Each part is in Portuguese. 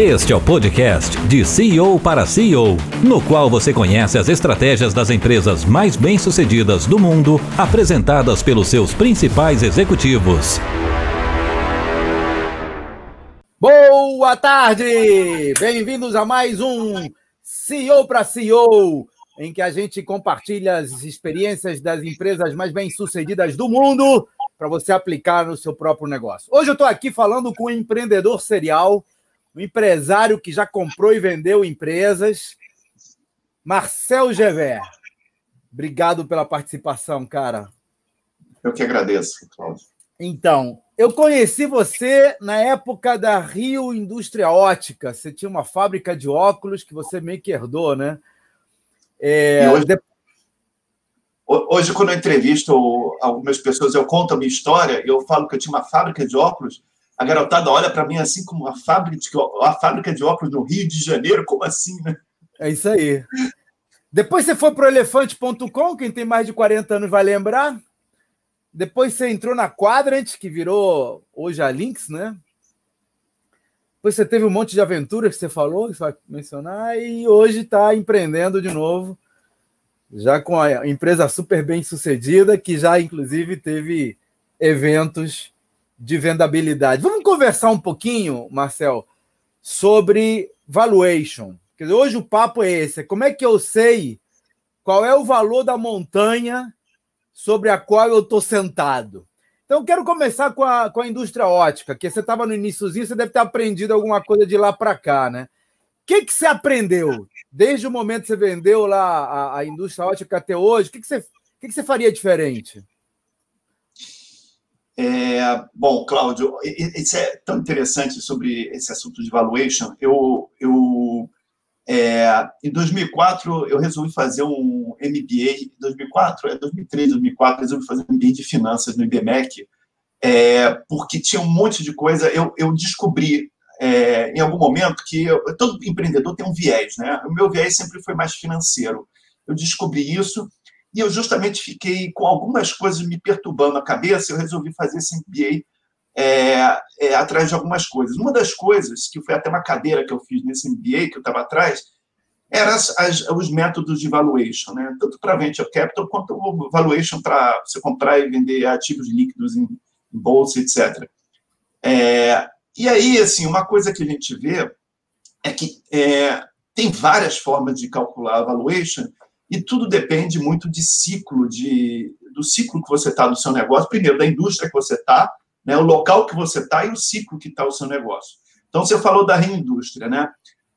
Este é o podcast de CEO para CEO, no qual você conhece as estratégias das empresas mais bem-sucedidas do mundo, apresentadas pelos seus principais executivos. Boa tarde! Bem-vindos a mais um CEO para CEO, em que a gente compartilha as experiências das empresas mais bem-sucedidas do mundo para você aplicar no seu próprio negócio. Hoje eu estou aqui falando com um empreendedor serial um empresário que já comprou e vendeu empresas, Marcel Gever. Obrigado pela participação, cara. Eu que agradeço, Cláudio. Então, eu conheci você na época da Rio Indústria Ótica. Você tinha uma fábrica de óculos que você meio que herdou, né? É, hoje, de... hoje, quando eu entrevisto algumas pessoas, eu conto a minha história e eu falo que eu tinha uma fábrica de óculos a garotada olha para mim assim como a fábrica, de, a fábrica de óculos no Rio de Janeiro, como assim, né? É isso aí. Depois você foi para o elefante.com, quem tem mais de 40 anos vai lembrar. Depois você entrou na Quadrant, que virou hoje a Lynx, né? Depois você teve um monte de aventuras que você falou, que você vai mencionar, e hoje está empreendendo de novo, já com a empresa super bem sucedida, que já inclusive teve eventos de vendabilidade. Vamos conversar um pouquinho, Marcel, sobre valuation. Dizer, hoje o papo é esse: como é que eu sei qual é o valor da montanha sobre a qual eu estou sentado? Então, quero começar com a, com a indústria ótica, que você estava no iníciozinho, você deve ter aprendido alguma coisa de lá para cá, né? O que, que você aprendeu desde o momento que você vendeu lá a, a indústria ótica até hoje? O que, que, você, o que, que você faria diferente? É, bom, Cláudio, isso é tão interessante sobre esse assunto de valuation. Eu, eu é, em 2004, eu resolvi fazer um MBA. 2004? É 2003, 2004, resolvi fazer um MBA de finanças no IBMEC, é, porque tinha um monte de coisa. Eu, eu descobri é, em algum momento que eu, todo empreendedor tem um viés, né? O meu viés sempre foi mais financeiro. Eu descobri isso e eu justamente fiquei com algumas coisas me perturbando a cabeça, eu resolvi fazer esse MBA é, é, atrás de algumas coisas. Uma das coisas, que foi até uma cadeira que eu fiz nesse MBA, que eu estava atrás, eram os métodos de valuation, né? tanto para venture capital quanto valuation para você comprar e vender ativos líquidos em, em bolsa, etc. É, e aí, assim, uma coisa que a gente vê é que é, tem várias formas de calcular a valuation e tudo depende muito de ciclo, de, do ciclo que você está do seu negócio, primeiro da indústria que você está, né, o local que você está e o ciclo que está o seu negócio. Então, você falou da reindústria, né?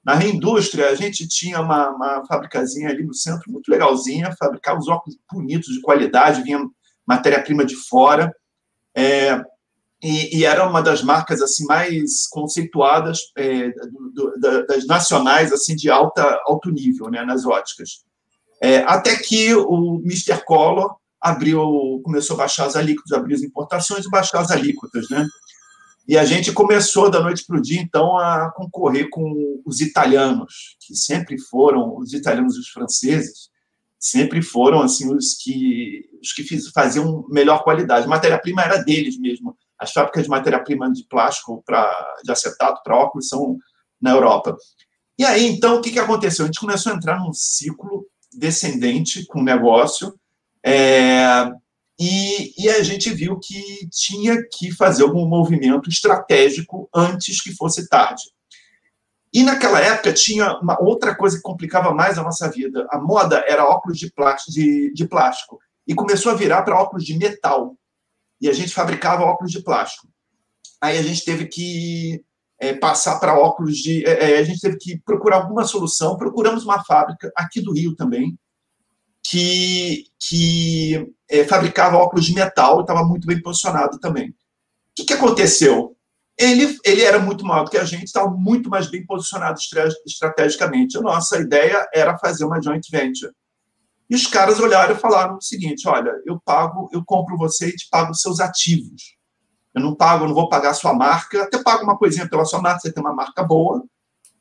Na reindústria, a gente tinha uma, uma fabricazinha ali no centro, muito legalzinha, fabricava os óculos bonitos, de qualidade, vinha matéria-prima de fora, é, e, e, era uma das marcas assim mais conceituadas é, do, do, das nacionais assim de alta alto nível, né, nas óticas. É, até que o Mr. Collor abriu, começou a baixar as alíquotas, abriu as importações e baixar as alíquotas, né? E a gente começou da noite para o dia, então, a concorrer com os italianos, que sempre foram, os italianos e os franceses, sempre foram assim os que os que fiz, faziam melhor qualidade. A matéria-prima era deles mesmo. As fábricas de matéria-prima de plástico para de acetato para óculos são na Europa. E aí, então, o que, que aconteceu? A gente começou a entrar num ciclo descendente com o negócio, é, e, e, a gente viu que tinha que fazer algum movimento estratégico antes que fosse tarde. E naquela época tinha uma outra coisa que complicava mais a nossa vida. A moda era óculos de plástico, de, de plástico e começou a virar para óculos de metal. E a gente fabricava óculos de plástico. Aí a gente teve que é, passar para óculos de. É, é, a gente teve que procurar alguma solução. Procuramos uma fábrica aqui do Rio também, que, que é, fabricava óculos de metal estava muito bem posicionado também. O que, que aconteceu? Ele, ele era muito maior do que a gente, estava muito mais bem posicionado estrategicamente. A nossa ideia era fazer uma joint venture. E os caras olharam e falaram o seguinte: olha, eu pago, eu compro você e te pago os seus ativos. Eu não pago, eu não vou pagar a sua marca, até pago uma coisinha pela sua marca, você tem uma marca boa,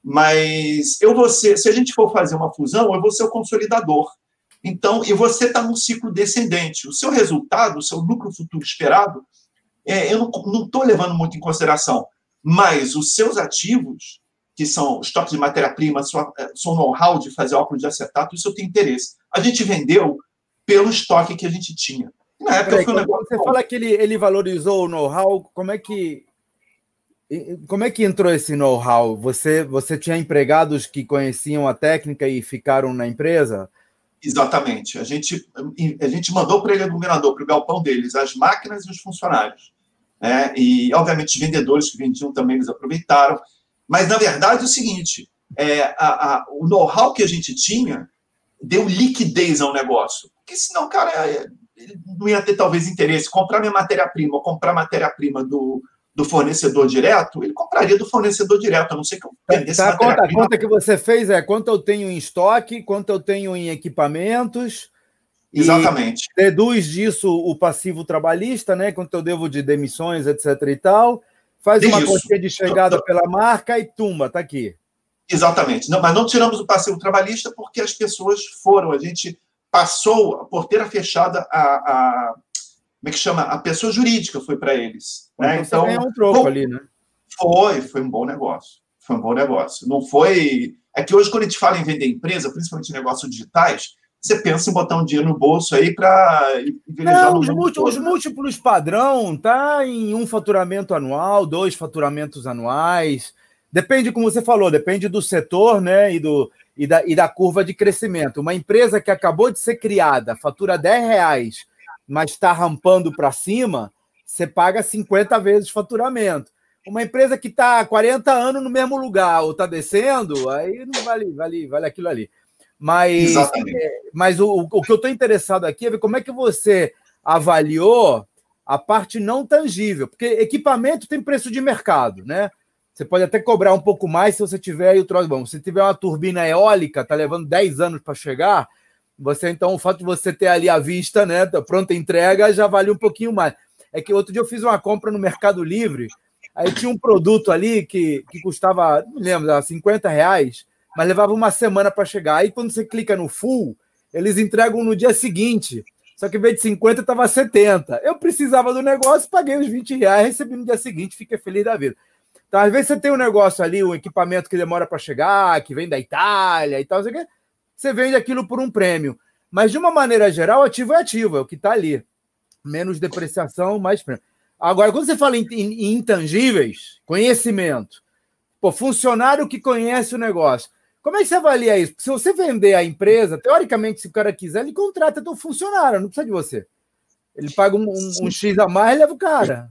mas eu vou ser, se a gente for fazer uma fusão, eu vou ser o consolidador. Então, e você está num ciclo descendente. O seu resultado, o seu lucro futuro esperado, é, eu não estou levando muito em consideração, mas os seus ativos, que são estoque de matéria-prima, seu know-how de fazer óculos de acetato, isso eu tenho interesse. A gente vendeu pelo estoque que a gente tinha. Na época Peraí, foi um negócio. Você bom. fala que ele, ele valorizou o know-how, como é que. Como é que entrou esse know-how? Você, você tinha empregados que conheciam a técnica e ficaram na empresa? Exatamente. A gente, a gente mandou para ele, o governador, para o galpão deles, as máquinas e os funcionários. Né? E, obviamente, os vendedores que vendiam também eles aproveitaram. Mas, na verdade, é o seguinte: é, a, a, o know-how que a gente tinha deu liquidez ao negócio. Porque senão, cara, é, não ia ter talvez interesse. Comprar minha matéria-prima ou comprar matéria-prima do, do fornecedor direto, ele compraria do fornecedor direto, a não ser que eu vendesse tá, conta, a conta que você fez é quanto eu tenho em estoque, quanto eu tenho em equipamentos. Exatamente. Deduz disso o passivo trabalhista, né? Quanto eu devo de demissões, etc. e tal. Faz uma quantia de chegada pela marca e tumba, tá aqui. Exatamente. Não, mas não tiramos o passivo trabalhista porque as pessoas foram, a gente passou a porteira fechada a, a como é que chama? A pessoa jurídica foi para eles. Né? Então, então um troco ali, né? Foi, foi um bom negócio. Foi um bom negócio. Não foi. É que hoje, quando a gente fala em vender empresa, principalmente negócios digitais, você pensa em botar um dinheiro no bolso aí para Não, os, múltiplos, os múltiplos padrão tá em um faturamento anual, dois faturamentos anuais. Depende, como você falou, depende do setor, né? E, do, e, da, e da curva de crescimento. Uma empresa que acabou de ser criada, fatura 10 reais mas está rampando para cima, você paga 50 vezes faturamento. Uma empresa que está 40 anos no mesmo lugar ou está descendo, aí não vale, vale, vale aquilo ali. Mas, é, mas o, o que eu estou interessado aqui é ver como é que você avaliou a parte não tangível, porque equipamento tem preço de mercado, né? Você pode até cobrar um pouco mais se você tiver aí o troço bom. Se tiver uma turbina eólica, tá levando 10 anos para chegar, você, então, o fato de você ter ali a vista, né, pronta entrega, já vale um pouquinho mais. É que outro dia eu fiz uma compra no Mercado Livre, aí tinha um produto ali que, que custava, não me lembro, 50 reais, mas levava uma semana para chegar. Aí quando você clica no full, eles entregam no dia seguinte. Só que em vez de 50, estava 70. Eu precisava do negócio, paguei os 20 reais, recebi no dia seguinte, fiquei feliz da vida. Então, às vezes você tem um negócio ali, um equipamento que demora para chegar, que vem da Itália e tal, sei o você vende aquilo por um prêmio. Mas, de uma maneira geral, ativo é ativo, é o que está ali. Menos depreciação, mais prêmio. Agora, quando você fala em, em, em intangíveis, conhecimento, pô, funcionário que conhece o negócio, como é que você avalia isso? Porque se você vender a empresa, teoricamente, se o cara quiser, ele contrata teu funcionário, não precisa de você. Ele paga um, um, um X a mais e leva o cara.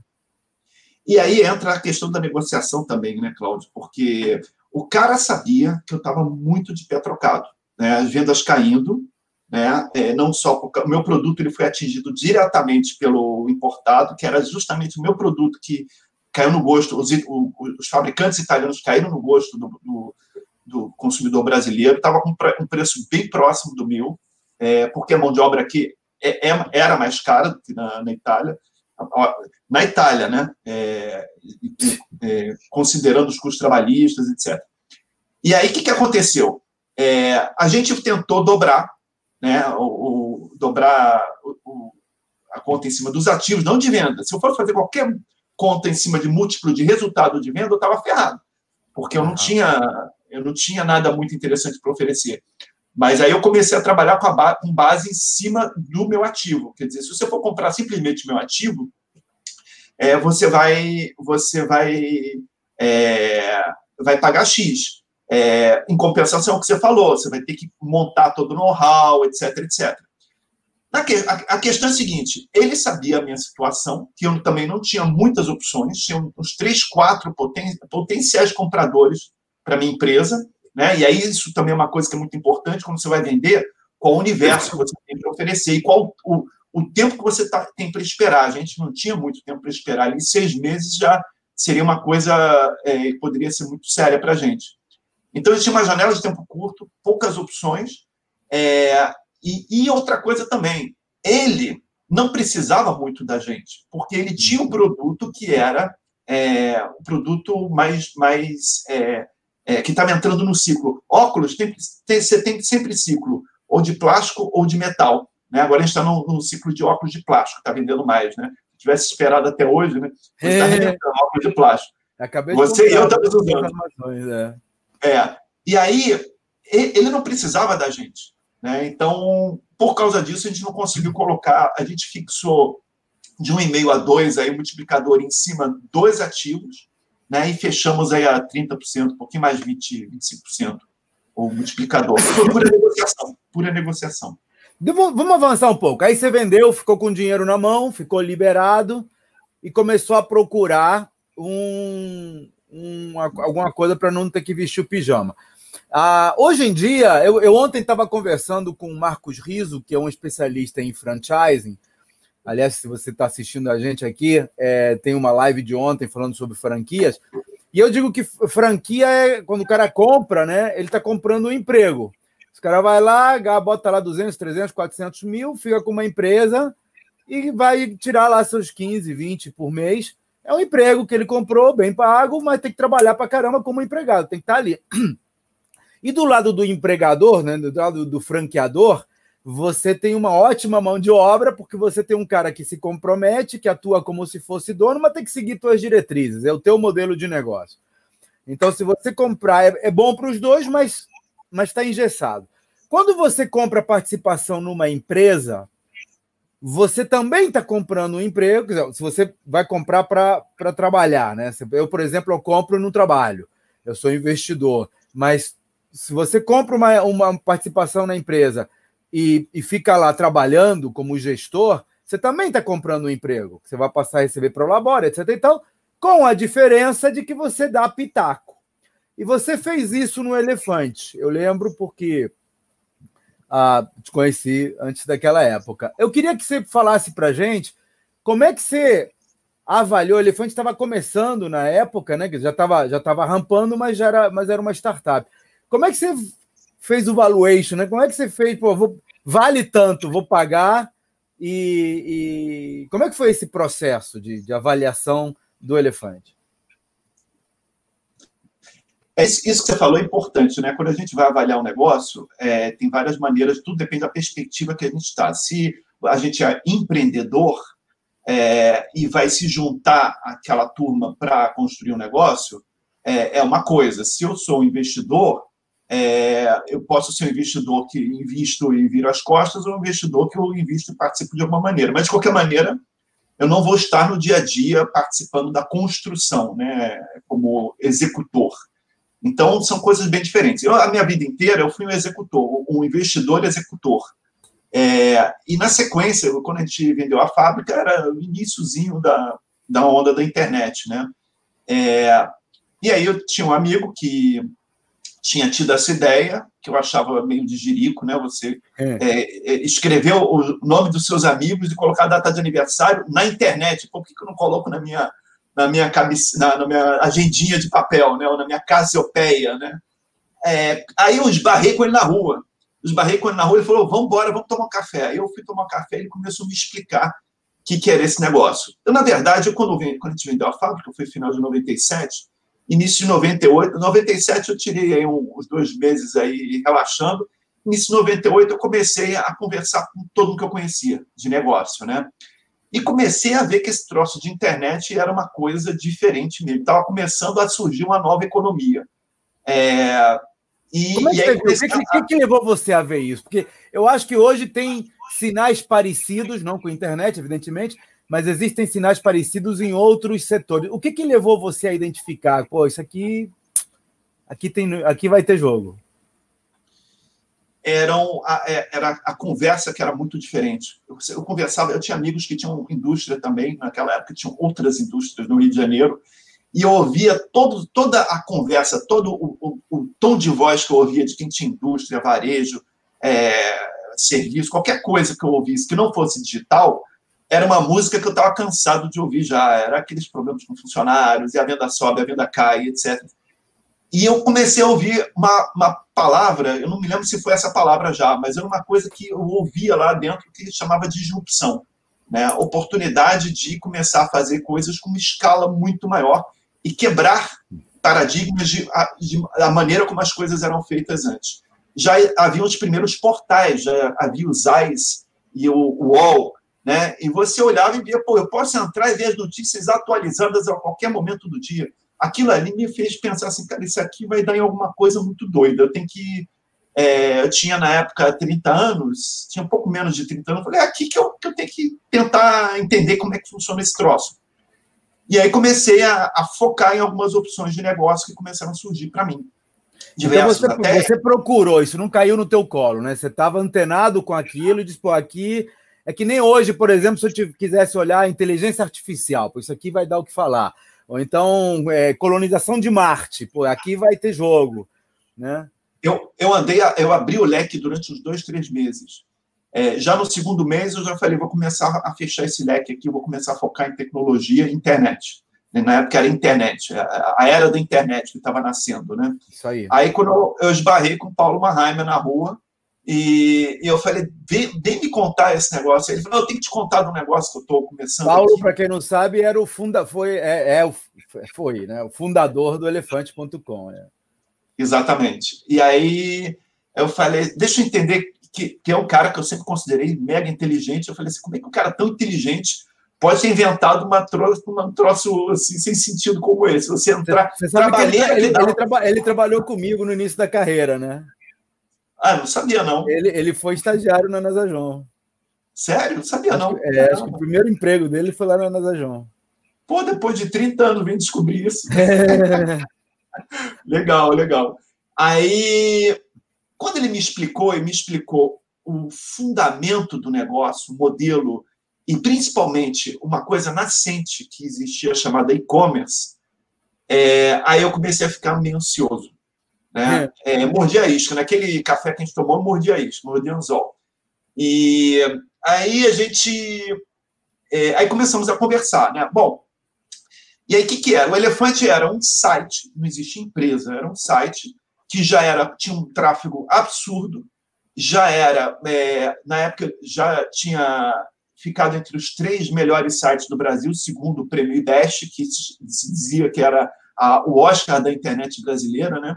E aí entra a questão da negociação também, né, Cláudio? Porque o cara sabia que eu estava muito de pé trocado né, as vendas caindo, né, é, não só porque o meu produto ele foi atingido diretamente pelo importado, que era justamente o meu produto que caiu no gosto, os, os fabricantes italianos caíram no gosto do, do, do consumidor brasileiro, estava com um preço bem próximo do meu, é, porque a mão de obra aqui é, é, era mais cara do que na, na Itália. Na Itália, né? É, é, considerando os custos trabalhistas, etc. E aí, o que, que aconteceu? É, a gente tentou dobrar, né, o, o dobrar o, a conta em cima dos ativos, não de venda. Se eu fosse fazer qualquer conta em cima de múltiplo de resultado de venda, eu estava ferrado, porque eu não tinha eu não tinha nada muito interessante para oferecer. Mas aí eu comecei a trabalhar com, a com base em cima do meu ativo. Quer dizer, se você for comprar simplesmente meu ativo, é, você vai você vai é, vai pagar X. É, em compensação, o que você falou, você vai ter que montar todo o know-how, etc, etc. Que, a, a, questão é a seguinte: ele sabia a minha situação, que eu também não tinha muitas opções, tinha uns três, quatro poten, potenciais compradores para minha empresa, né? E aí isso também é uma coisa que é muito importante quando você vai vender, qual o universo que você tem para oferecer e qual o, o tempo que você tá, tem para esperar. A gente não tinha muito tempo para esperar, ali seis meses já seria uma coisa é, poderia ser muito séria para a gente. Então, existia uma janela de tempo curto, poucas opções. É, e, e, outra coisa também, ele não precisava muito da gente, porque ele tinha um produto que era é, um produto mais, mais é, é que estava entrando no ciclo. Óculos, tem, tem, você tem sempre ciclo, ou de plástico ou de metal. Né? Agora a gente está no, ciclo de óculos de plástico, está vendendo mais. Né? Se tivesse esperado até hoje, né? está é. vendendo óculos de plástico. Acabei você e eu estamos usando. É. É. E aí, ele não precisava da gente. Né? Então, por causa disso, a gente não conseguiu colocar, a gente fixou de 1,5 a 2 aí, multiplicador em cima dos ativos, né? e fechamos aí a 30%, um pouquinho mais de 20, 25% o multiplicador. Pura negociação, pura negociação. Vamos avançar um pouco. Aí você vendeu, ficou com dinheiro na mão, ficou liberado e começou a procurar um, um alguma coisa para não ter que vestir o pijama. Ah, hoje em dia, eu, eu ontem estava conversando com o Marcos Riso, que é um especialista em franchising. Aliás, se você está assistindo a gente aqui, é, tem uma live de ontem falando sobre franquias. E eu digo que franquia é quando o cara compra, né? Ele está comprando um emprego. O cara vai lá, bota lá 200, 300, 400 mil, fica com uma empresa e vai tirar lá seus 15, 20 por mês. É um emprego que ele comprou, bem pago, mas tem que trabalhar para caramba como empregado, tem que estar tá ali. E do lado do empregador, né, do lado do franqueador, você tem uma ótima mão de obra, porque você tem um cara que se compromete, que atua como se fosse dono, mas tem que seguir suas diretrizes, é o teu modelo de negócio. Então, se você comprar, é, é bom para os dois, mas está engessado. Quando você compra participação numa empresa, você também está comprando um emprego. Se você vai comprar para trabalhar, né? Eu, por exemplo, eu compro no trabalho, eu sou investidor, mas se você compra uma, uma participação na empresa e, e fica lá trabalhando como gestor, você também está comprando um emprego. Você vai passar a receber para o labore, etc. Então, com a diferença de que você dá pitaco. E você fez isso no Elefante. Eu lembro porque ah, te conheci antes daquela época. Eu queria que você falasse para gente como é que você avaliou. O Elefante estava começando na época, né? Já estava já tava rampando, mas, já era, mas era uma startup. Como é que você fez o valuation, né? Como é que você fez? Pô, vou, vale tanto, vou pagar. E, e, como é que foi esse processo de, de avaliação do elefante? É isso que você falou é importante, né? Quando a gente vai avaliar um negócio, é, tem várias maneiras, tudo depende da perspectiva que a gente está. Se a gente é empreendedor é, e vai se juntar àquela turma para construir um negócio, é, é, uma coisa. Se eu sou um investidor, é, eu posso ser um investidor que invisto e viro as costas ou um investidor que eu invisto e participo de alguma maneira. Mas, de qualquer maneira, eu não vou estar no dia a dia participando da construção, né, como executor. Então, são coisas bem diferentes. Eu, a minha vida inteira, eu fui um executor, um investidor executor. É, e, na sequência, quando a gente vendeu a fábrica, era o iníciozinho da, da onda da internet, né? É, e aí eu tinha um amigo que tinha tido essa ideia, que eu achava meio de jirico, né? Você é. É, é escrever o nome dos seus amigos e colocar a data de aniversário na internet. Por que, que eu não coloco na minha na minha cabeça, na, na, minha agendinha de papel, né? Ou na minha casiopeia, né? É, aí eu esbarrei com ele na rua. Eu esbarrei com ele na rua, ele falou, vamos embora, vamos tomar um café. Aí eu fui tomar um café e ele começou a me explicar o que, que era esse negócio. Eu, na verdade, eu, quando, quando a gente vendeu a fábrica, foi final de 97, início de 98, 97 eu tirei aí uns dois meses aí relaxando, início de 98 eu comecei a conversar com todo mundo que eu conhecia de negócio, né? E comecei a ver que esse troço de internet era uma coisa diferente mesmo. Estava começando a surgir uma nova economia. É, e, Como é que, aí, o que, que, que, levou você a ver isso? Porque eu acho que hoje tem sinais parecidos, não com a internet, evidentemente, mas existem sinais parecidos em outros setores. O que, que levou você a identificar? Pô, isso aqui, aqui tem, aqui vai ter jogo. Eram a, é, era a conversa que era muito diferente. Eu, eu, conversava, eu tinha amigos que tinham indústria também naquela época, tinham outras indústrias no Rio de Janeiro, e eu ouvia todo, toda a conversa, todo o, o, o tom de voz que eu ouvia de quem tinha indústria, varejo, é, serviço, qualquer coisa que eu ouvisse que não fosse digital, era uma música que eu estava cansado de ouvir já. Era aqueles problemas com funcionários, e a venda sobe, a venda cai, etc. E eu comecei a ouvir uma, uma palavra, eu não me lembro se foi essa palavra já, mas era uma coisa que eu ouvia lá dentro que chamava de disrupção. Né? Oportunidade de começar a fazer coisas com uma escala muito maior e quebrar paradigmas de, de, da maneira como as coisas eram feitas antes. Já havia os primeiros portais, já havia os AIS e o UOL, né? E você olhava e via, pô, eu posso entrar e ver as notícias atualizadas a qualquer momento do dia. aquilo ali me fez pensar assim, cara, isso aqui vai dar em alguma coisa muito doida. Eu tenho que. É, eu tinha na época 30 anos, tinha um pouco menos de 30 anos. Eu falei, é aqui que eu, que eu tenho que tentar entender como é que funciona esse troço. E aí comecei a, a focar em algumas opções de negócio que começaram a surgir para mim. Então você, até... você procurou, isso não caiu no teu colo, né? Você estava antenado com aquilo e disse, pô, aqui é que nem hoje, por exemplo, se eu te, quisesse olhar inteligência artificial, isso aqui vai dar o que falar. Ou então, é, colonização de Marte, pô, aqui vai ter jogo, né? Eu, eu andei, eu abri o leque durante uns dois, três meses. É, já no segundo mês, eu já falei, vou começar a fechar esse leque aqui, vou começar a focar em tecnologia e internet. Na época era internet, a era da internet que estava nascendo, né? Isso aí. Aí, quando eu, eu esbarrei com o Paulo Mahaimer na rua, e, e, eu falei, vem, vem, me contar esse negócio. Ele falou, eu tenho que te contar do negócio que eu estou começando. Paulo, para quem não sabe, era o funda, foi, é, é, foi, né, o fundador do Elefante.com. Né? Exatamente. E aí eu falei, deixa eu entender que, que é um cara que eu sempre considerei mega inteligente. Eu falei assim, como é que um cara tão inteligente pode ter inventado uma troço, um troço assim, sem sentido como esse? Você entrar. Você ele, ele, ele, traba, ele trabalhou comigo no início da carreira, né? Ah, não sabia, não. Ele, ele foi estagiário na Nasajon. Sério? Não sabia, acho não. É, acho que o primeiro emprego dele foi lá na Nasajon. Pô, depois de 30 anos vem descobrir isso. É. legal, legal. Aí, quando ele me explicou, e me explicou o fundamento do negócio, o modelo, e principalmente uma coisa nascente que existia chamada e-commerce, é, aí eu comecei a ficar meio ansioso né? É. É, mordia isca. Naquele café que a gente tomou, mordia isca, mordia anzol. E aí a gente. É, aí começamos a conversar, né? Bom, e aí o que, que era? O Elefante era um site, não existia empresa, era um site que já era tinha um tráfego absurdo, já era, é, na época, já tinha ficado entre os três melhores sites do Brasil, segundo o prêmio IBEST, que se dizia que era a, o Oscar da internet brasileira, né?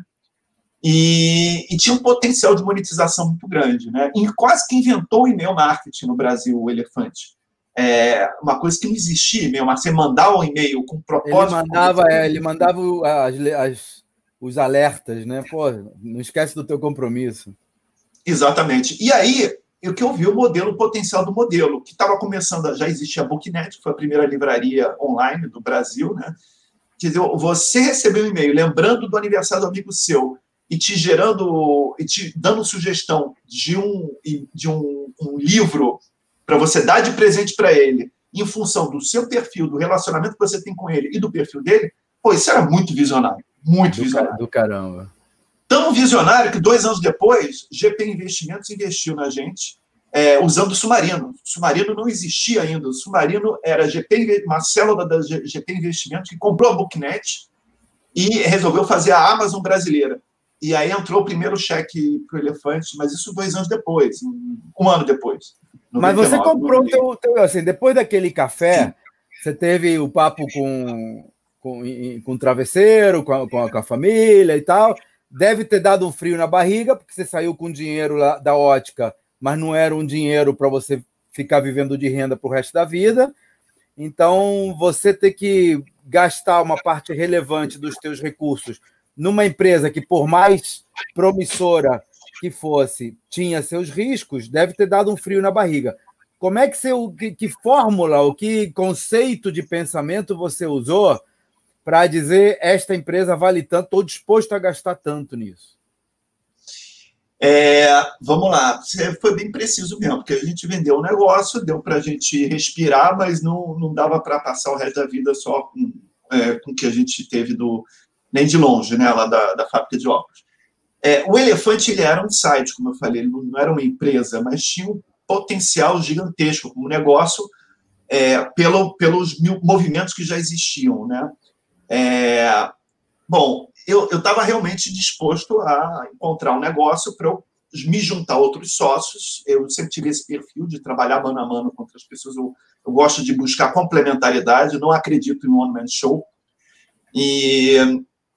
E, e, tinha um potencial de monetização muito grande, né? E quase que inventou o e-mail marketing no Brasil, o Elefante. É uma coisa que não existia e-mail marketing. Você mandar um e-mail com propósito. Ele mandava, é, ele mandava as, as, os alertas, né? Pô, não esquece do teu compromisso. Exatamente. E aí, o que eu vi o modelo, o potencial do modelo, que estava começando, já existia a Booknet, que foi a primeira livraria online do Brasil, né? Quer dizer, você recebeu um e-mail lembrando do aniversário do amigo seu e te gerando e te dando sugestão de um de um, um livro para você dar de presente para ele em função do seu perfil, do relacionamento que você tem com ele e do perfil dele, pô, isso era muito visionário, muito do visionário. Do caramba. Tão visionário que dois anos depois, GP Investimentos investiu na gente é, usando o Submarino. O Submarino não existia ainda. O Submarino era GP, uma célula da GP Investimentos que comprou a Booknet e resolveu fazer a Amazon brasileira. E aí entrou o primeiro cheque para o Elefante, mas isso dois anos depois, um ano depois. 99, mas você comprou teu, teu, assim, depois daquele café, Sim. você teve o papo com, com, com o travesseiro, com a, com a, com a família e tal. Deve ter dado um frio na barriga, porque você saiu com dinheiro lá da ótica, mas não era um dinheiro para você ficar vivendo de renda para o resto da vida. Então, você ter que gastar uma parte relevante dos teus recursos numa empresa que, por mais promissora que fosse, tinha seus riscos, deve ter dado um frio na barriga. Como é que você, que, que fórmula, o que conceito de pensamento você usou para dizer esta empresa vale tanto, estou disposto a gastar tanto nisso? É, vamos lá, você foi bem preciso mesmo, porque a gente vendeu o um negócio, deu para a gente respirar, mas não, não dava para passar o resto da vida só com, é, com o que a gente teve do, nem de longe, né, lá da, da fábrica de óculos. É, o Elefante ele era um site, como eu falei, ele não era uma empresa, mas tinha um potencial gigantesco como negócio é, pelo, pelos mil movimentos que já existiam, né? É, bom, eu estava realmente disposto a encontrar um negócio para eu me juntar a outros sócios. Eu sempre tive esse perfil de trabalhar mano a mano com outras pessoas. Eu, eu gosto de buscar complementariedade, não acredito em one man show. E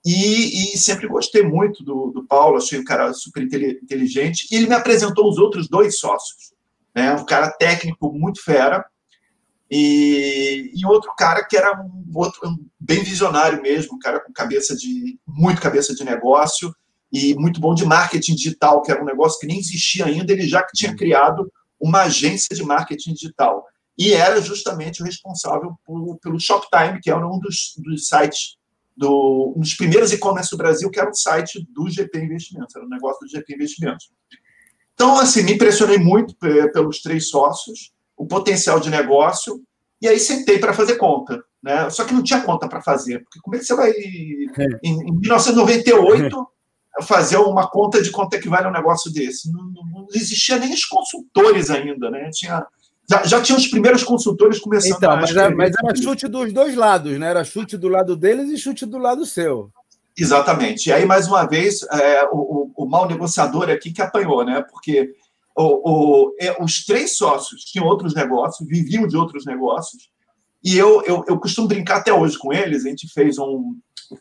e, e, sempre gostei muito do, do Paulo, achei um cara super inteligente. E ele me apresentou os outros dois sócios. Né? Um cara técnico muito fera E, e outro cara que era um outro um bem visionário mesmo, um cara com cabeça de muito cabeça de negócio e muito bom de marketing digital, que era um negócio que nem existia ainda, ele já tinha uhum. criado uma agência de marketing digital. E era justamente o responsável por, pelo Shoptime, que era um dos, dos sites, do, um dos primeiros e-commerce do Brasil, que era o site do GP Investimentos, era um negócio do GP Investimentos. Então, assim, me impressionei muito pelos três sócios, o potencial de negócio, e aí sentei para fazer conta. Né? Só que não tinha conta para fazer, porque como é que você vai, é. em, em 1998, fazer uma conta de quanto é que vale um negócio desse? Não, não, não existia nem os consultores ainda, né? Tinha, já, já tinha os primeiros consultores começando então, a mas, era, mas era chute dos dois lados, né? Era chute do lado deles e chute do lado seu. Exatamente. E aí, mais uma vez, é, o, o, o mal negociador aqui que apanhou, né? Porque o, o, é, os três sócios tinham outros negócios, viviam de outros negócios, e eu, eu, eu costumo brincar até hoje com eles. A gente fez um,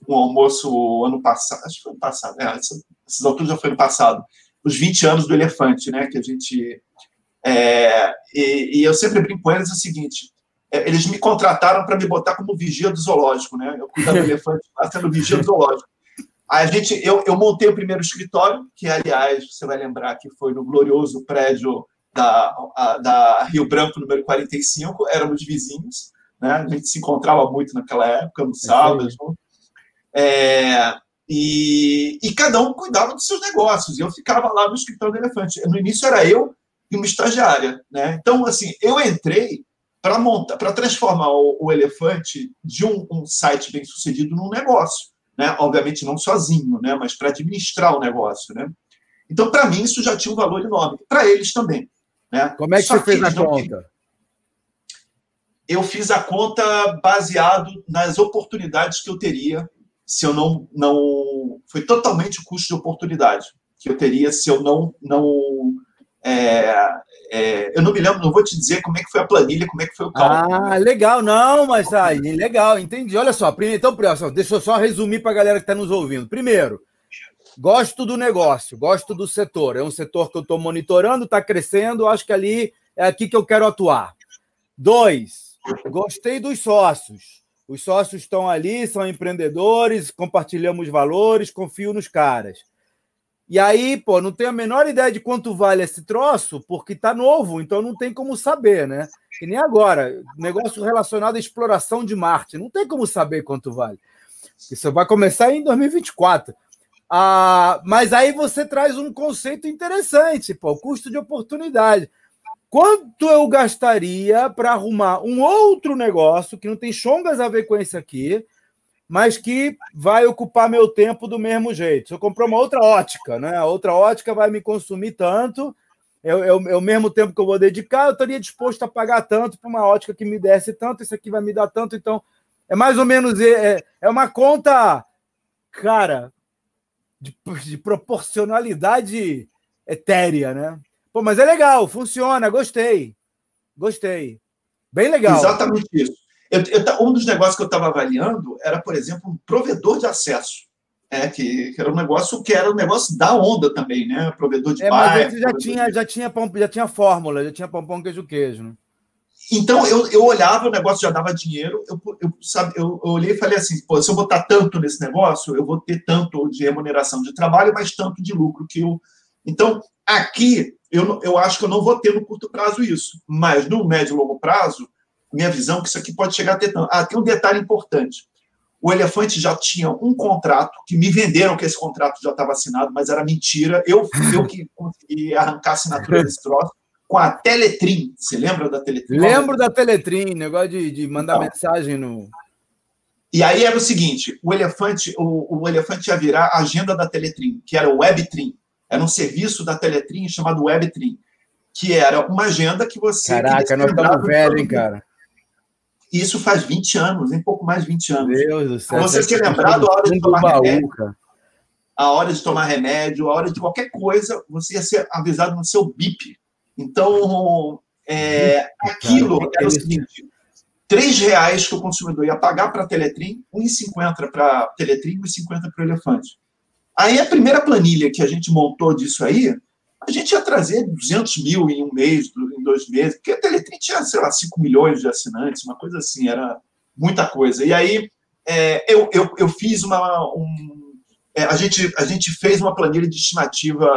um almoço ano passado, acho que foi ano passado, é, essas alturas já foi ano passado, os 20 anos do elefante, né? Que a gente. É, e, e, eu sempre brinco com eles o seguinte: é, eles me contrataram para me botar como vigia do zoológico, né? Eu cuidava do elefante lá sendo vigia do zoológico. A gente, eu, eu montei o primeiro escritório, que, aliás, você vai lembrar que foi no glorioso prédio da, a, da Rio Branco, número 45, éramos vizinhos, né? A gente se encontrava muito naquela época, no sábado, é, e, e, cada um cuidava dos seus negócios. E eu ficava lá no escritório do elefante. No início era eu e uma estagiária, né? Então, assim, eu entrei para montar, para transformar o, o, elefante de um, um site bem sucedido num negócio né? Obviamente não sozinho, né? Mas para administrar o negócio, né? Então, para mim, isso já tinha um valor enorme. Para eles também. Né? Como é que Só você que fez a conta? Eu fiz a conta baseado nas oportunidades que eu teria se eu não. não foi totalmente o custo de oportunidade que eu teria se eu não, não é, é, eu não me lembro, não vou te dizer como é que foi a planilha, como é que foi o cálculo. Ah, legal, não, mas aí, legal, entendi. Olha só, então, deixa eu só resumir para a galera que está nos ouvindo. Primeiro, gosto do negócio, gosto do setor. É um setor que eu estou monitorando, está crescendo, acho que ali é aqui que eu quero atuar. Dois, gostei dos sócios. Os sócios estão ali, são empreendedores, compartilhamos valores, confio nos caras. E aí, pô, não tenho a menor ideia de quanto vale esse troço, porque tá novo, então não tem como saber, né? Que nem agora, negócio relacionado à exploração de Marte, não tem como saber quanto vale. Isso vai começar em 2024. Ah, mas aí você traz um conceito interessante, pô, custo de oportunidade. Quanto eu gastaria para arrumar um outro negócio que não tem chongas a ver com esse aqui, mas que vai ocupar meu tempo do mesmo jeito. Se eu comprar uma outra ótica, né? A outra ótica vai me consumir tanto, é, é, é, o mesmo tempo que eu vou dedicar, eu estaria disposto a pagar tanto para uma ótica que me desse tanto, isso aqui vai me dar tanto, então é mais ou menos é, é uma conta, cara, de, de proporcionalidade etérea, né? Pô, mas é legal, funciona, gostei, gostei, bem legal. Exatamente isso. Eu, eu, um dos negócios que eu estava avaliando era, por exemplo, um provedor de acesso. É, que, que, era um negócio que era um negócio da onda também, né? Provedor de é, Mas já tinha, já, tinha, já tinha fórmula, já tinha pão queijo, queijo. Né? Então, eu, eu olhava, o negócio já dava dinheiro, eu, eu, sabe, eu, eu olhei e falei assim, se eu botar tanto nesse negócio, eu vou ter tanto de remuneração de trabalho, mas tanto de lucro que eu... Então, aqui, eu, eu acho que eu não vou ter no curto prazo isso, mas no médio e longo prazo, minha visão que isso aqui pode chegar a ter tanto. Ah, tem um detalhe importante. O Elefante já tinha um contrato, que me venderam que esse contrato já estava assinado, mas era mentira. Eu, eu que consegui arrancar a assinatura desse troço com a Teletrim. Você lembra da Teletrim? Lembro da Teletrim, negócio de, de mandar então, mensagem no. E aí era o seguinte: o Elefante, o, o Elefante ia virar a agenda da Teletrim, que era o WebTrim. Era um serviço da Teletrim chamado WebTrim, que era uma agenda que você. Caraca, nós estamos velhos, hein, cara? Isso faz 20 anos, nem pouco mais de 20 anos. Deus do céu. Você ter lembrado a hora de tomar baú, remédio. A hora de tomar remédio, a hora de qualquer coisa, você ia ser avisado no seu BIP. Então, é, aquilo cara, era o seguinte: três reais que o consumidor ia pagar para a Teletrim, 1,50 para a Teletrim, 1,50 para o Elefante. Aí a primeira planilha que a gente montou disso aí, a gente ia trazer 200 mil em um mês, em dois meses, porque a Teletrim tinha, sei lá, 5 milhões de assinantes, uma coisa assim, era muita coisa. E aí é, eu, eu, eu fiz uma. Um, é, a, gente, a gente fez uma planilha de estimativa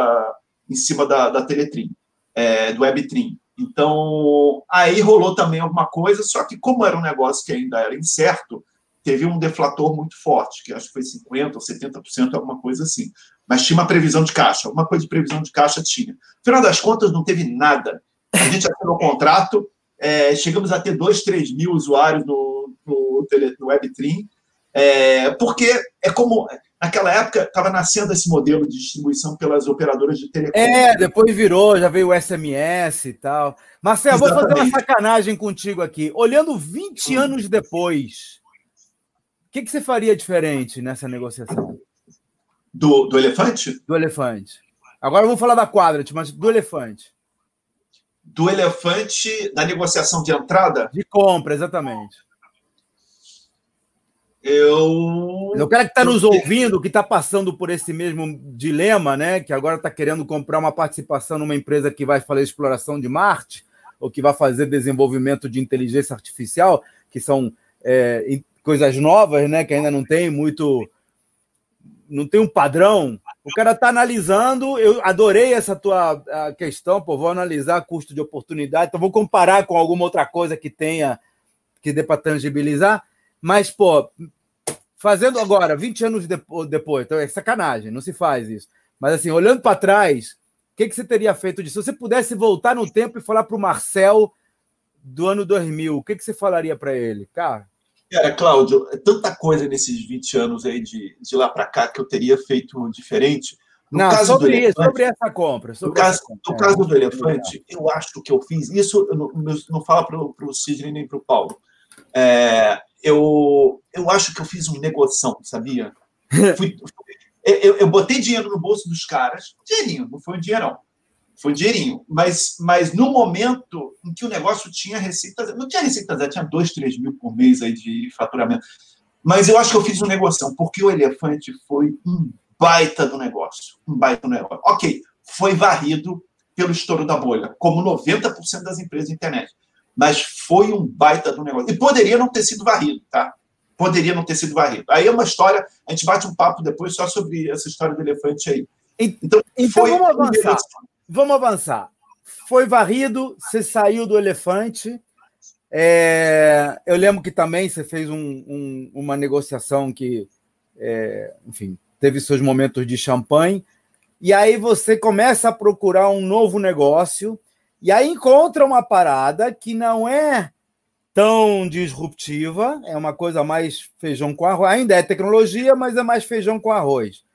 em cima da, da Teletrim, é, do WebTrim. Então, aí rolou também alguma coisa, só que como era um negócio que ainda era incerto, teve um deflator muito forte, que acho que foi 50% ou 70%, alguma coisa assim. Mas tinha uma previsão de caixa, alguma coisa de previsão de caixa tinha. No final das contas, não teve nada. A gente assinou o contrato, é, chegamos a ter 2, 3 mil usuários no, no, no WebTrim, é, porque é como naquela época estava nascendo esse modelo de distribuição pelas operadoras de telecom. É, depois virou, já veio o SMS e tal. Marcelo, Exatamente. vou fazer uma sacanagem contigo aqui. Olhando 20 hum. anos depois, o que, que você faria diferente nessa negociação? Do, do elefante? Do elefante. Agora vamos falar da Quadrant, mas do elefante. Do elefante, da negociação de entrada? De compra, exatamente. Eu. O cara que está nos ouvindo, que está passando por esse mesmo dilema, né? Que agora está querendo comprar uma participação numa empresa que vai fazer exploração de Marte, ou que vai fazer desenvolvimento de inteligência artificial, que são é, coisas novas, né? Que ainda não tem muito. Não tem um padrão. O cara está analisando. Eu adorei essa tua questão, pô. Vou analisar custo de oportunidade. Então, vou comparar com alguma outra coisa que tenha que dê para tangibilizar. Mas, pô, fazendo agora, 20 anos depois, então é sacanagem, não se faz isso. Mas, assim, olhando para trás, o que, que você teria feito disso? Se você pudesse voltar no tempo e falar para o Marcel do ano 2000, o que, que você falaria para ele? Cara, Cara, Cláudio, é tanta coisa nesses 20 anos aí de, de lá para cá que eu teria feito diferente. No não, caso sobre, do elefante, sobre essa compra. Sobre no caso, compra. No caso do elefante, eu acho que eu fiz. Isso eu não, não fala para o Sidney nem para o Paulo. É, eu, eu acho que eu fiz um negoção, sabia? Fui, eu, eu botei dinheiro no bolso dos caras, dinheirinho, não foi um dinheirão foi dinheirinho. Mas, mas no momento em que o negócio tinha receitas, não tinha receitas, tinha 2, 3 mil por mês aí de faturamento. Mas eu acho que eu fiz uma negociação, porque o elefante foi um baita do negócio. Um baita do negócio. Ok, foi varrido pelo estouro da bolha, como 90% das empresas de internet. Mas foi um baita do negócio. E poderia não ter sido varrido, tá? Poderia não ter sido varrido. Aí é uma história, a gente bate um papo depois só sobre essa história do elefante aí. Então, então foi vamos avançar. Vamos avançar. Foi varrido, você saiu do elefante. É, eu lembro que também você fez um, um, uma negociação que, é, enfim, teve seus momentos de champanhe. E aí você começa a procurar um novo negócio. E aí encontra uma parada que não é tão disruptiva, é uma coisa mais feijão com arroz. Ainda é tecnologia, mas é mais feijão com arroz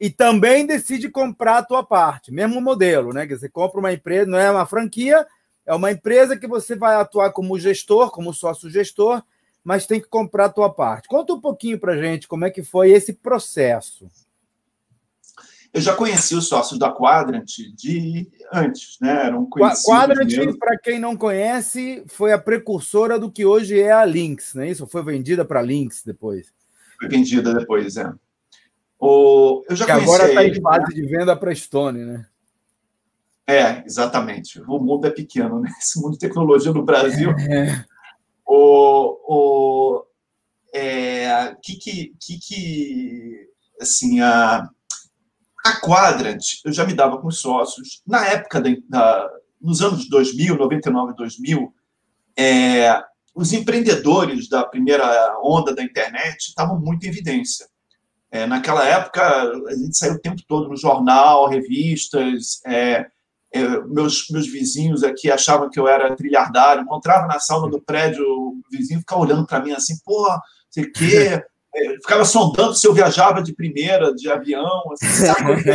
e também decide comprar a tua parte, mesmo modelo, né? Que você compra uma empresa, não é uma franquia, é uma empresa que você vai atuar como gestor, como sócio gestor, mas tem que comprar a tua parte. Conta um pouquinho para gente como é que foi esse processo. Eu já conheci os sócios da Quadrant de antes, né? Eram conhecidos. Quadrant, para quem não conhece, foi a precursora do que hoje é a Lynx, não é isso? Foi vendida para a Lynx depois. Foi vendida depois, é. O, eu já que agora está em fase de venda para Stone, né? É, exatamente. O mundo é pequeno, né? Esse mundo de tecnologia no Brasil. É. O, o, é, que, que, que, que, assim, a, a Quadrant, eu já me dava com sócios. Na época, da, da nos anos 2000, 99, 2000, é, os empreendedores da primeira onda da internet estavam muito em evidência. É, naquela época, a gente saiu o tempo todo no jornal, revistas. É, é, meus, meus vizinhos aqui achavam que eu era trilhardário. Encontrava na sala do prédio, o vizinho ficava olhando para mim assim, pô, sei o quê. É, ficava sondando se eu viajava de primeira, de avião. Assim,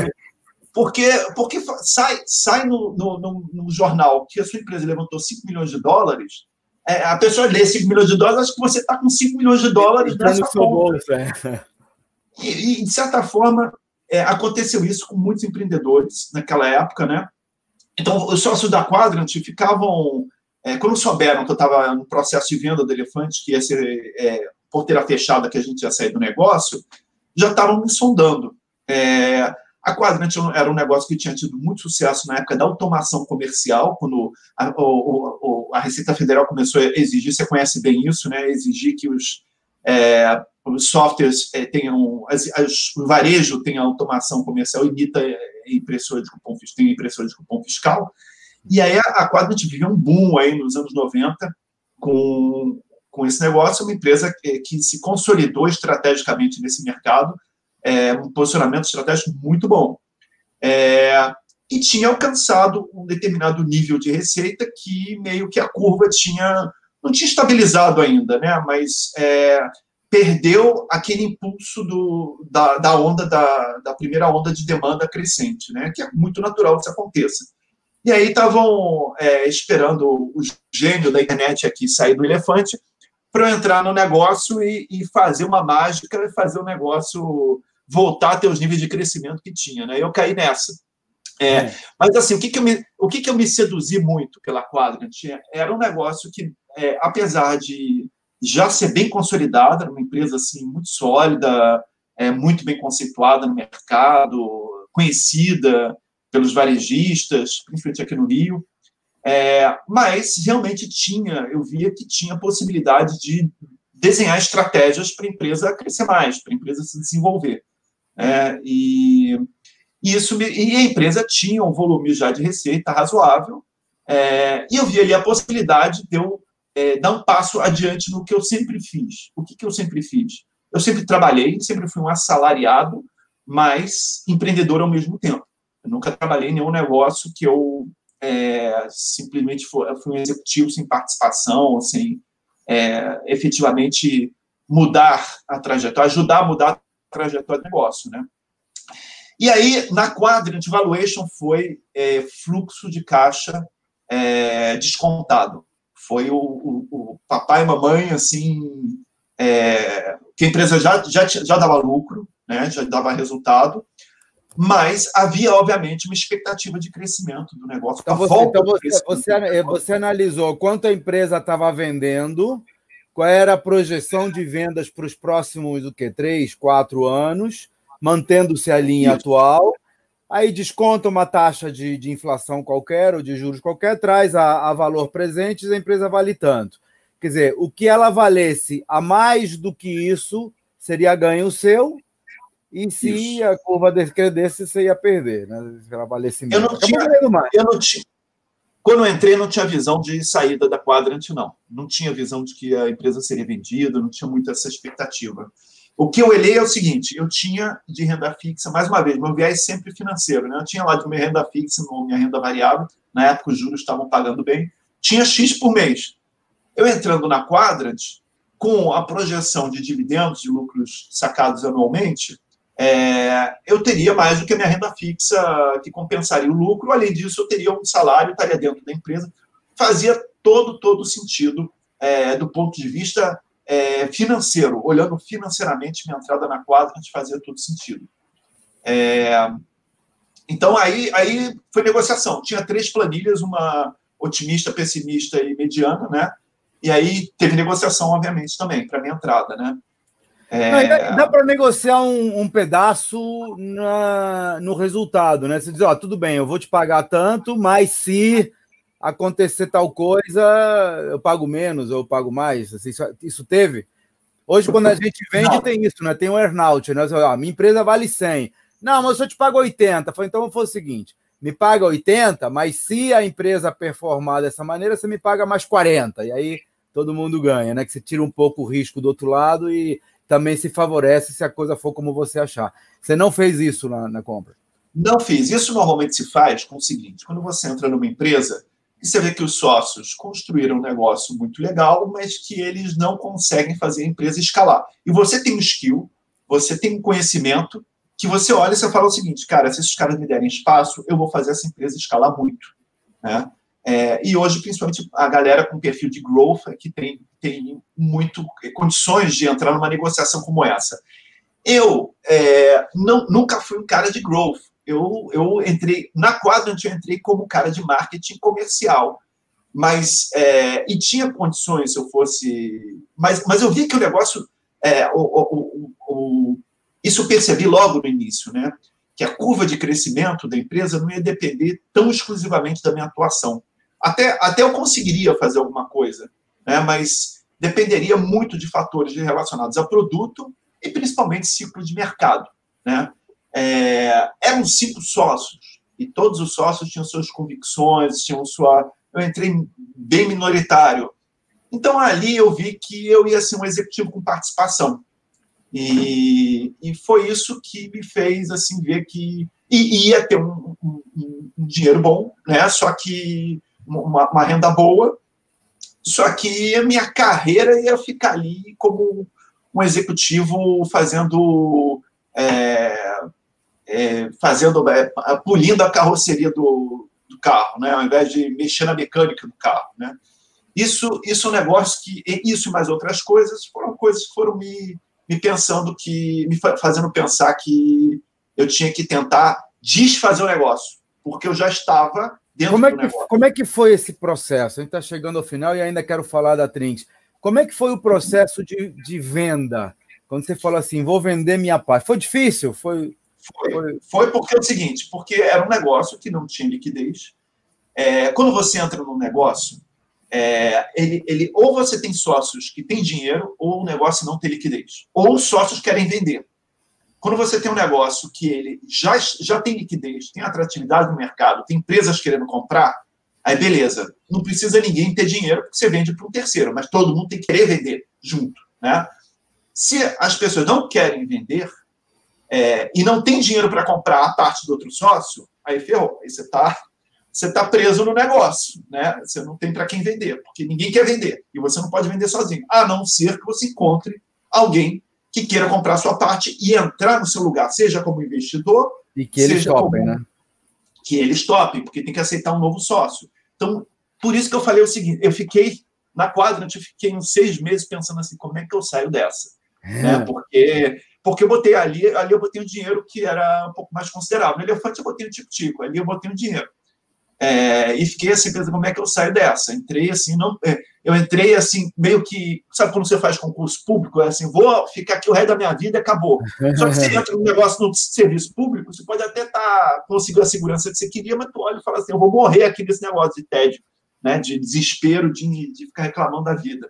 porque, porque sai, sai no, no, no, jornal que a sua empresa levantou 5 milhões de dólares. É, a pessoa lê 5 milhões de dólares, acho que você está com 5 milhões de dólares nessa conta. Bolso, é. E, e de certa forma, é, aconteceu isso com muitos empreendedores naquela época, né? Então, os sócios da Quadrant ficavam, é, quando souberam que eu estava no processo de venda do Elefante, que ia ser é, porteira fechada, que a gente ia sair do negócio, já estavam me sondando. É, A Quadrant era um negócio que tinha tido muito sucesso na época da automação comercial, quando a, o, a Receita Federal começou a exigir, você conhece bem isso, né? Exigir que os, é, os softwares é, tenham, as, as, o varejo tenha automação comercial, imita é, impressora de cupom, tem impressora de cupom fiscal. E aí a, a Quadrant viveu um boom aí nos anos 90 com, com esse negócio, uma empresa que, que se consolidou estrategicamente nesse mercado, é, um posicionamento estratégico muito bom. É, e tinha alcançado um determinado nível de receita que meio que a curva tinha não tinha estabilizado ainda, né? Mas é, perdeu aquele impulso do, da, da onda da, da, primeira onda de demanda crescente, né? Que é muito natural que isso aconteça. E aí estavam é, esperando o gênio da internet aqui sair do elefante para entrar no negócio e, e fazer uma mágica, fazer o negócio voltar a ter os níveis de crescimento que tinha, né? Eu caí nessa. É, é. Mas assim, o que que eu me, o que que eu me seduzi muito pela Quadrant era um negócio que, é, apesar de já ser bem consolidada, uma empresa assim muito sólida, é, muito bem conceituada no mercado, conhecida pelos varejistas, principalmente aqui no Rio, é, mas realmente tinha, eu via que tinha possibilidade de desenhar estratégias para a empresa crescer mais, para a empresa se desenvolver. É, e, e, isso e a empresa tinha um volume já de receita razoável, é, e eu vi ali a possibilidade de eu é, dar um passo adiante no que eu sempre fiz. O que, que eu sempre fiz? Eu sempre trabalhei, sempre fui um assalariado, mas empreendedor ao mesmo tempo. Eu nunca trabalhei em nenhum negócio que eu é, simplesmente fui, um executivo sem participação, sem é, efetivamente mudar a trajetória, ajudar a mudar trajetória do negócio, né? E aí, na Quadrant Valuation foi é, fluxo de caixa é, descontado. Foi o, o, o, papai e mamãe, assim, é, que a empresa já, já, já dava lucro, né, já dava resultado, mas havia, obviamente, uma expectativa de crescimento do negócio. Então, você, então você, você, você analisou quanto a empresa estava vendendo qual era a projeção de vendas para os próximos o quê? três, quatro anos, mantendo-se a linha atual. Aí desconta uma taxa de, de inflação qualquer ou de juros qualquer, traz a, a valor presente e a empresa vale tanto. Quer dizer, o que ela valesse a mais do que isso seria ganho seu, e se isso. a curva decrescesse, você ia perder, né? Se ela valesse menos. Eu não, tinha, eu, não tinha, quando eu entrei, não tinha visão de saída da Quadrant, não. Não tinha visão de que a empresa seria vendida, não tinha muito essa expectativa. O que eu olhei é o seguinte: eu tinha de renda fixa, mais uma vez, meu viés sempre financeiro, né? Eu tinha lá de minha renda fixa, minha renda variável, na época os juros estavam pagando bem, tinha X por mês. Eu entrando na Quadrant, com a projeção de dividendos, de lucros sacados anualmente, é, eu teria mais do que a minha renda fixa que compensaria o lucro. Além disso, eu teria um salário, estaria dentro da empresa. Fazia todo, todo sentido é, do ponto de vista é, financeiro. Olhando financeiramente, minha entrada na quadra fazia todo sentido. É, então, aí, aí foi negociação. Tinha três planilhas, uma otimista, pessimista e mediana, né? E aí teve negociação, obviamente, também, para minha entrada, né? É... dá, dá para negociar um, um pedaço na, no resultado, né? Você diz, ó, tudo bem, eu vou te pagar tanto, mas se acontecer tal coisa, eu pago menos, eu pago mais. Assim, isso, isso, teve. Hoje, quando a gente vende, Não. tem isso, né? Tem um earnout, né? Você, ó, minha empresa vale 100. Não, mas eu te pago 80. Falei, então fazer o seguinte: me paga 80, mas se a empresa performar dessa maneira, você me paga mais 40. E aí todo mundo ganha, né? Que você tira um pouco o risco do outro lado e também se favorece se a coisa for como você achar. Você não fez isso na, na compra? Não fiz. Isso normalmente se faz com o seguinte: quando você entra numa empresa e você vê que os sócios construíram um negócio muito legal, mas que eles não conseguem fazer a empresa escalar. E você tem um skill, você tem um conhecimento, que você olha e você fala o seguinte, cara, se esses caras me derem espaço, eu vou fazer essa empresa escalar muito. Né? É, e hoje, principalmente, a galera com perfil de growth é que tem, tem muito condições de entrar numa negociação como essa. Eu é, não, nunca fui um cara de growth. Eu, eu entrei, na Quadrant, eu entrei como cara de marketing comercial. Mas, é, e tinha condições se eu fosse. Mas, mas eu vi que o negócio. É, o, o, o, isso eu percebi logo no início, né? que a curva de crescimento da empresa não ia depender tão exclusivamente da minha atuação. Até, até eu conseguiria fazer alguma coisa, né? mas dependeria muito de fatores relacionados ao produto e principalmente ciclo de mercado. Né? É, eram cinco sócios e todos os sócios tinham suas convicções, tinham sua. Eu entrei bem minoritário. Então ali eu vi que eu ia ser um executivo com participação. E, e foi isso que me fez assim ver que e ia ter um, um, um dinheiro bom, né? Só que uma, uma, renda boa, só que a minha carreira ia ficar ali como um executivo fazendo é, é, fazendo é, pulindo a carroceria do, do, carro, né? Ao invés de mexer na mecânica do carro, né? Isso, isso é um negócio que isso e mais outras coisas foram coisas que foram me me pensando que, me fazendo pensar que eu tinha que tentar desfazer o negócio, porque eu já estava dentro como é do que, negócio. Como é que foi esse processo? A gente está chegando ao final e ainda quero falar da Trinx. Como é que foi o processo de, de venda? Quando você falou assim, vou vender minha parte. Foi difícil? Foi, foi, foi porque é o seguinte, porque era um negócio que não tinha liquidez. É, quando você entra num negócio, é, ele, ele, ou você tem sócios que têm dinheiro, ou o negócio não tem liquidez. Ou os sócios querem vender. Quando você tem um negócio que ele já, já tem liquidez, tem atratividade no mercado, tem empresas querendo comprar, aí beleza. Não precisa ninguém ter dinheiro, porque você vende para um terceiro, mas todo mundo tem que querer vender junto. Né? Se as pessoas não querem vender é, e não tem dinheiro para comprar a parte do outro sócio, aí ferrou. Aí você está você está preso no negócio, né? Você não tem para quem vender, porque ninguém quer vender e você não pode vender sozinho, a não ser que você encontre alguém que queira comprar a sua parte e entrar no seu lugar, seja como investidor, e que eles topem, como... né? Que eles topem, porque tem que aceitar um novo sócio. Então, por isso que eu falei o seguinte: eu fiquei na quadra, eu fiquei uns seis meses pensando assim, como é que eu saio dessa? É. Né? Porque porque eu botei ali, ali eu botei um dinheiro que era um pouco mais considerável. No elefante eu botei um tico-tico, ali eu botei um dinheiro. É, e fiquei assim, pensando, como é que eu saio dessa? Entrei assim, não, é, eu entrei assim, meio que, sabe quando você faz concurso público? É assim, vou ficar aqui o resto da minha vida e acabou. Só que você entra num negócio no serviço público, você pode até estar tá, conseguindo a segurança que você queria, mas tu olha e fala assim, eu vou morrer aqui nesse negócio de tédio, né, de desespero, de, de ficar reclamando da vida.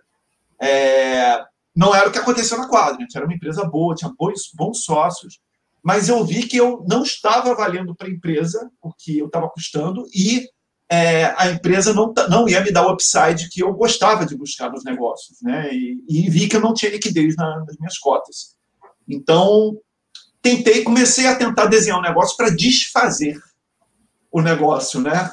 É, não era o que aconteceu na quadra, era uma empresa boa, tinha bons, bons sócios, mas eu vi que eu não estava valendo para a empresa o que eu estava custando e é, a empresa não, não ia me dar o upside que eu gostava de buscar nos negócios, né? E, e vi que eu não tinha liquidez na, nas minhas cotas. Então, tentei, comecei a tentar desenhar um negócio para desfazer o negócio, né?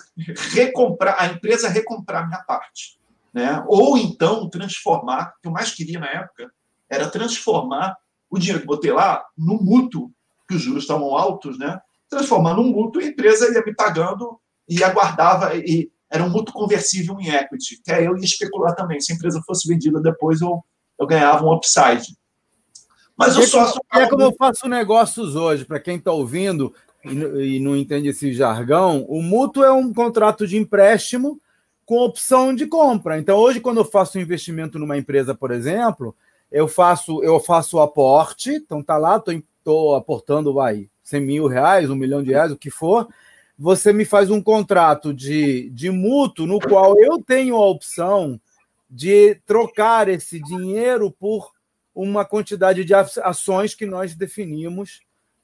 Recomprar, a empresa recomprar minha parte, né? Ou então transformar, o que eu mais queria na época era transformar o dinheiro que botei lá no mútuo que os juros estavam altos, né? transformando um mútuo, a empresa ia me pagando e aguardava, e era um mútuo conversível em equity, que aí eu ia especular também. Se a empresa fosse vendida depois, eu, eu ganhava um upside. Mas o sócio. É como eu faço negócios hoje, para quem está ouvindo e, e não entende esse jargão, o mútuo é um contrato de empréstimo com opção de compra. Então, hoje, quando eu faço um investimento numa empresa, por exemplo, eu faço eu faço o aporte, então tá lá, estou estou aportando, vai, 100 mil reais, um milhão de reais, o que for, você me faz um contrato de, de mútuo no qual eu tenho a opção de trocar esse dinheiro por uma quantidade de ações que nós definimos.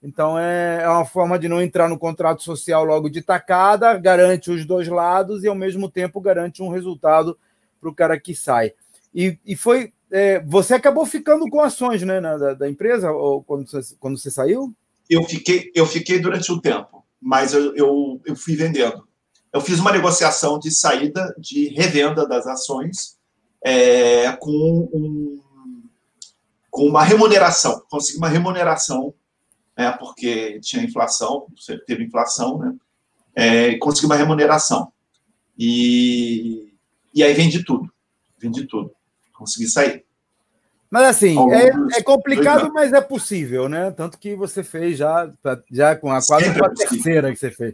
Então, é, é uma forma de não entrar no contrato social logo de tacada, garante os dois lados e, ao mesmo tempo, garante um resultado para o cara que sai. E, e foi é, você acabou ficando com ações né, na, da, da, empresa ou quando você, quando você saiu? Eu fiquei, eu fiquei durante um tempo, mas eu, eu, eu fui vendendo. Eu fiz uma negociação de saída, de revenda das ações, é, com, um, com uma remuneração. Consegui uma remuneração, né, porque tinha inflação, teve inflação, né? É, consegui uma remuneração. E, e aí vendi tudo. Vendi tudo consegui sair. Mas assim, é, é, complicado, mas é possível, né? Tanto que você fez já, já com a quase a terceira que você fez.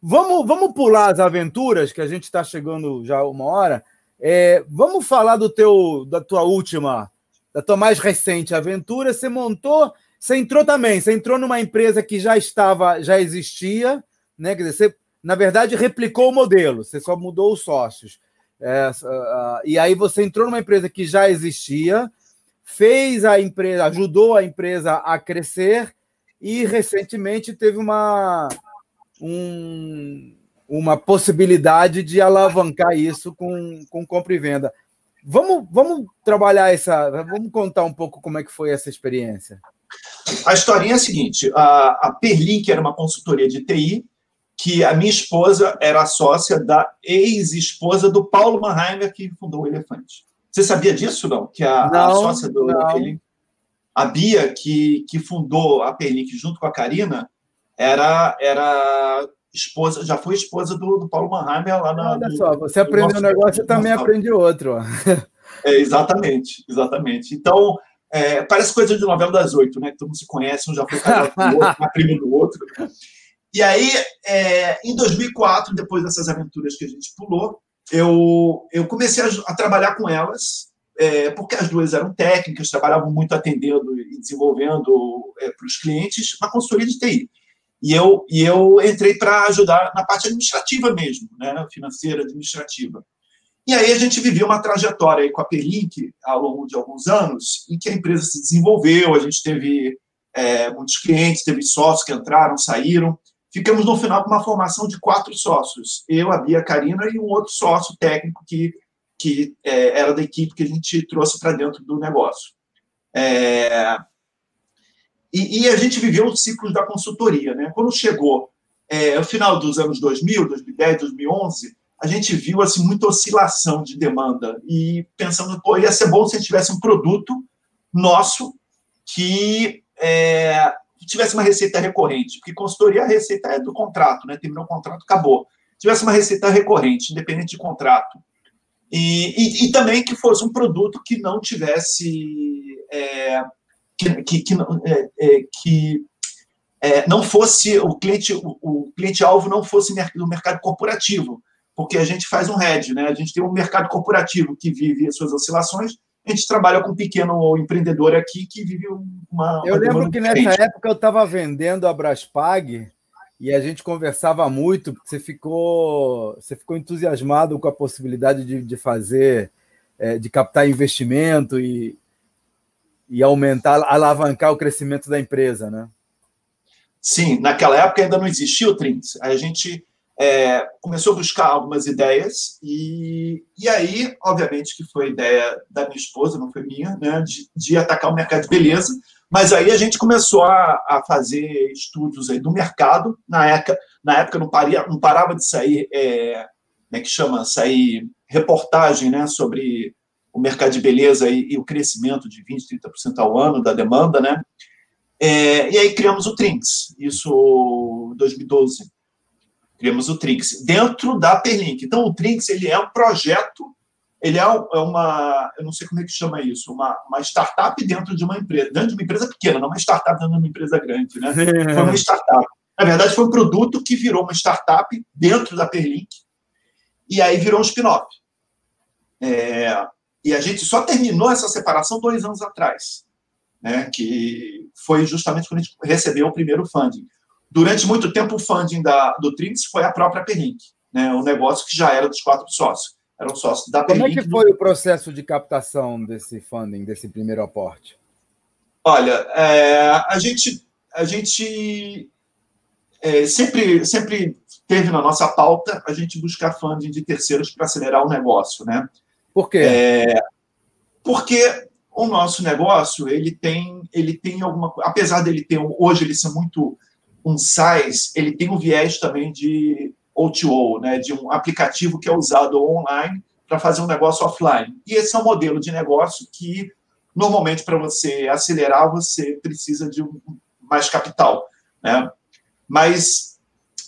Vamos, vamos pular as aventuras, que a gente está chegando já uma hora. É, vamos falar do teu, da tua última, da tua mais recente aventura. Você montou você entrou também, você entrou numa empresa que já estava, já existia, né? Quer dizer, você, na verdade, replicou o modelo, você só mudou os sócios. É, e aí você entrou numa empresa que já existia, fez a empresa, ajudou a empresa a crescer e recentemente teve uma, um, uma possibilidade de alavancar isso com, com compra e venda. Vamos, vamos trabalhar essa, vamos contar um pouco como é que foi essa experiência. A historinha é a seguinte: a, a Perlink era uma consultoria de TI que a minha esposa era sócia da ex-esposa do Paulo Mannheimer, que fundou o Elefante. Você sabia disso, não? Que a, não, a sócia do Perlink, a Bia, que, que fundou a Perlink junto com a Karina, era, era esposa, já foi esposa do, do Paulo Mannheimer lá na. Olha só, você aprendeu um negócio, e também aprende outro. É, exatamente, exatamente. Então, é, parece coisa de novela das oito, né? Todo mundo se conhece, um já foi casado com o outro, uma prima do outro. E aí, é, em 2004, depois dessas aventuras que a gente pulou, eu, eu comecei a, a trabalhar com elas, é, porque as duas eram técnicas, trabalhavam muito atendendo e desenvolvendo é, para os clientes uma consultoria de TI. E eu, e eu entrei para ajudar na parte administrativa mesmo, né, financeira, administrativa. E aí a gente viveu uma trajetória aí com a Perlink ao longo de alguns anos, em que a empresa se desenvolveu, a gente teve é, muitos clientes, teve sócios que entraram, saíram. Ficamos no final com uma formação de quatro sócios. Eu, a Bia, a Karina e um outro sócio técnico que, que é, era da equipe que a gente trouxe para dentro do negócio. É, e, e, a gente viveu os ciclos da consultoria. Né? Quando chegou é, o final dos anos 2000, 2010, 2011, a gente viu assim muita oscilação de demanda e pensando, pô, ia ser bom se a gente tivesse um produto nosso que é, tivesse uma receita recorrente, porque consultoria a receita é do contrato, né? Terminou o contrato, acabou. Tivesse uma receita recorrente, independente de contrato. E, e, e também que fosse um produto que não tivesse é, que, que, que, é, é, que é, não fosse o cliente, o, o cliente não fosse no mercado corporativo, porque a gente faz um hedge, né? A gente tem um mercado corporativo que vive as suas oscilações, a gente trabalha com um pequeno empreendedor aqui que vive uma. Eu lembro que nessa época eu estava vendendo a Braspag e a gente conversava muito, você ficou, você ficou entusiasmado com a possibilidade de, de fazer, é, de captar investimento e, e aumentar, alavancar o crescimento da empresa, né? Sim, naquela época ainda não existia o Trinks. A gente é, começou a buscar algumas ideias e, e aí, obviamente, que foi ideia da minha esposa, não foi minha, né, de, de atacar o mercado de beleza. Mas aí a gente começou a, a fazer estudos aí do mercado. Na época, na época não, paria, não parava de sair, é, como é que chama, sair reportagem, né, sobre o mercado de beleza e, e o crescimento de 20%, 30% ao ano da demanda, né? É, e aí criamos o Trinks, isso em 2012. Criamos o Trinks dentro da Perlink. Então, o Trinks ele é um projeto, ele é, é uma, eu não sei como é que chama isso, uma, uma startup dentro de uma empresa, dentro de uma empresa pequena, não uma startup dentro de uma empresa grande, né? Foi uma startup. Na verdade, foi um produto que virou uma startup dentro da Perlink e aí virou um spin-off. É, e a gente só terminou essa separação dois anos atrás, né? que foi justamente quando a gente recebeu o primeiro funding. Durante muito tempo, o funding da, do Trinx foi a própria Perlink, né? um negócio que já era dos quatro sócios. Era um sócio da Perlink. Como é que foi do... o processo de captação desse funding, desse primeiro aporte? Olha, é, a gente, a gente é, sempre, sempre teve na nossa pauta a gente buscar funding de terceiros para acelerar o negócio, né? Por quê? É, porque o nosso negócio ele tem ele tem alguma apesar dele ter hoje ele ser muito um size ele tem um viés também de O2O, né, de um aplicativo que é usado online para fazer um negócio offline. E esse é um modelo de negócio que normalmente para você acelerar você precisa de um, mais capital, né? Mas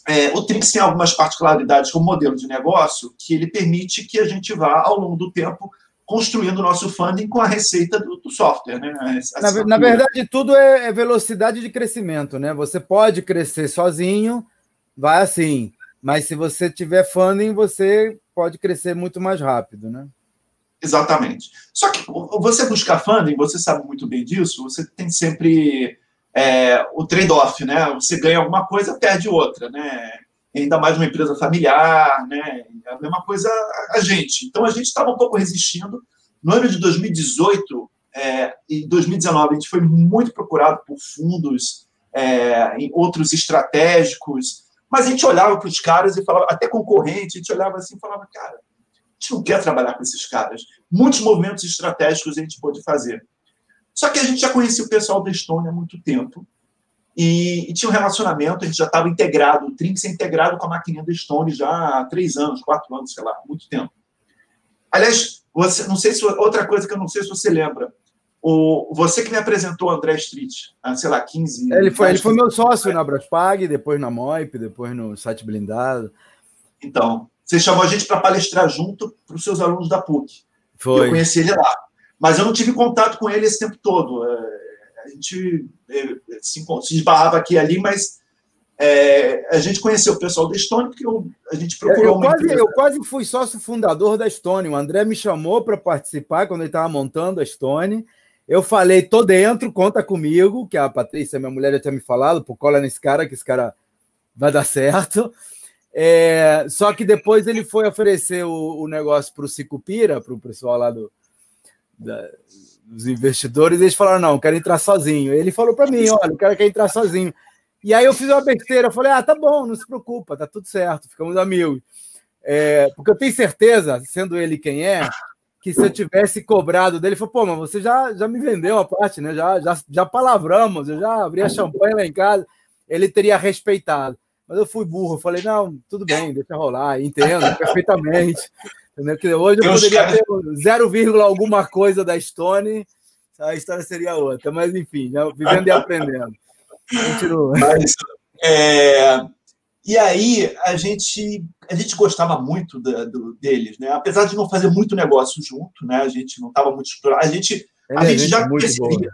é, o Trix tem algumas particularidades como modelo de negócio que ele permite que a gente vá, ao longo do tempo, construindo o nosso funding com a receita do, do software. Né? Na, na, verdade, tudo é, é velocidade de crescimento. Né? Você pode crescer sozinho, vai assim, mas se você tiver funding, você pode crescer muito mais rápido. Né? Exatamente. Só que você buscar funding, você sabe muito bem disso, você tem sempre é, o trade-off, né? Você ganha alguma coisa, perde outra, né? Ainda mais uma empresa familiar, né? É a mesma coisa a gente. Então a gente estava um pouco resistindo. No ano de 2018 é, e 2019 a gente foi muito procurado por fundos, é, em outros estratégicos, mas a gente olhava para os caras e falava, até concorrente, a gente olhava assim e falava, cara, a gente não quer trabalhar com esses caras. Muitos movimentos estratégicos a gente pôde fazer. Só que a gente já conhecia o pessoal da Estônia há muito tempo e, e tinha um relacionamento, a gente já estava integrado, o Trinx é integrado com a maquininha da Estônia já há três anos, quatro anos, sei lá, muito tempo. Aliás, você, não sei se outra coisa que eu não sei se você lembra, o, você que me apresentou o André Street, há, sei lá, 15 Ele foi, ele foi meu sócio na Braspag, depois na Moip, depois no site blindado. Então, você chamou a gente para palestrar junto para os seus alunos da PUC. Foi. Eu conheci ele lá. Mas eu não tive contato com ele esse tempo todo. É, a gente é, se, se esbarrava aqui e ali, mas é, a gente conheceu o pessoal da Stone porque eu, a gente procurou eu quase, eu quase fui sócio fundador da Stone. O André me chamou para participar quando ele estava montando a Stone. Eu falei, tô dentro, conta comigo, que a Patrícia, minha mulher, já tinha me falado, por cola nesse cara, que esse cara vai dar certo. É, só que depois ele foi oferecer o, o negócio para o Cicupira, para o pessoal lá do, da, dos investidores, eles falaram: não, quero entrar sozinho. Ele falou para mim: olha, o cara quer entrar sozinho. E aí eu fiz uma besteira, eu falei: ah, tá bom, não se preocupa, tá tudo certo, ficamos amigos. É, porque eu tenho certeza, sendo ele quem é, que se eu tivesse cobrado dele, ele falou: pô, mas você já, já me vendeu a parte, né? Já, já, já palavramos, eu já abri a champanhe lá em casa. Ele teria respeitado. Mas eu fui burro, eu falei: não, tudo bem, deixa rolar, entendo perfeitamente. Entendeu? Que hoje eu poderia ter 0, alguma coisa da Stone, a história seria outra. Mas, enfim, né? vivendo e aprendendo. Continua. Mas, é... E aí, a gente, a gente gostava muito da, do, deles, né? Apesar de não fazer muito negócio junto, né? A gente não estava muito explorado. A gente, a gente, já percebia,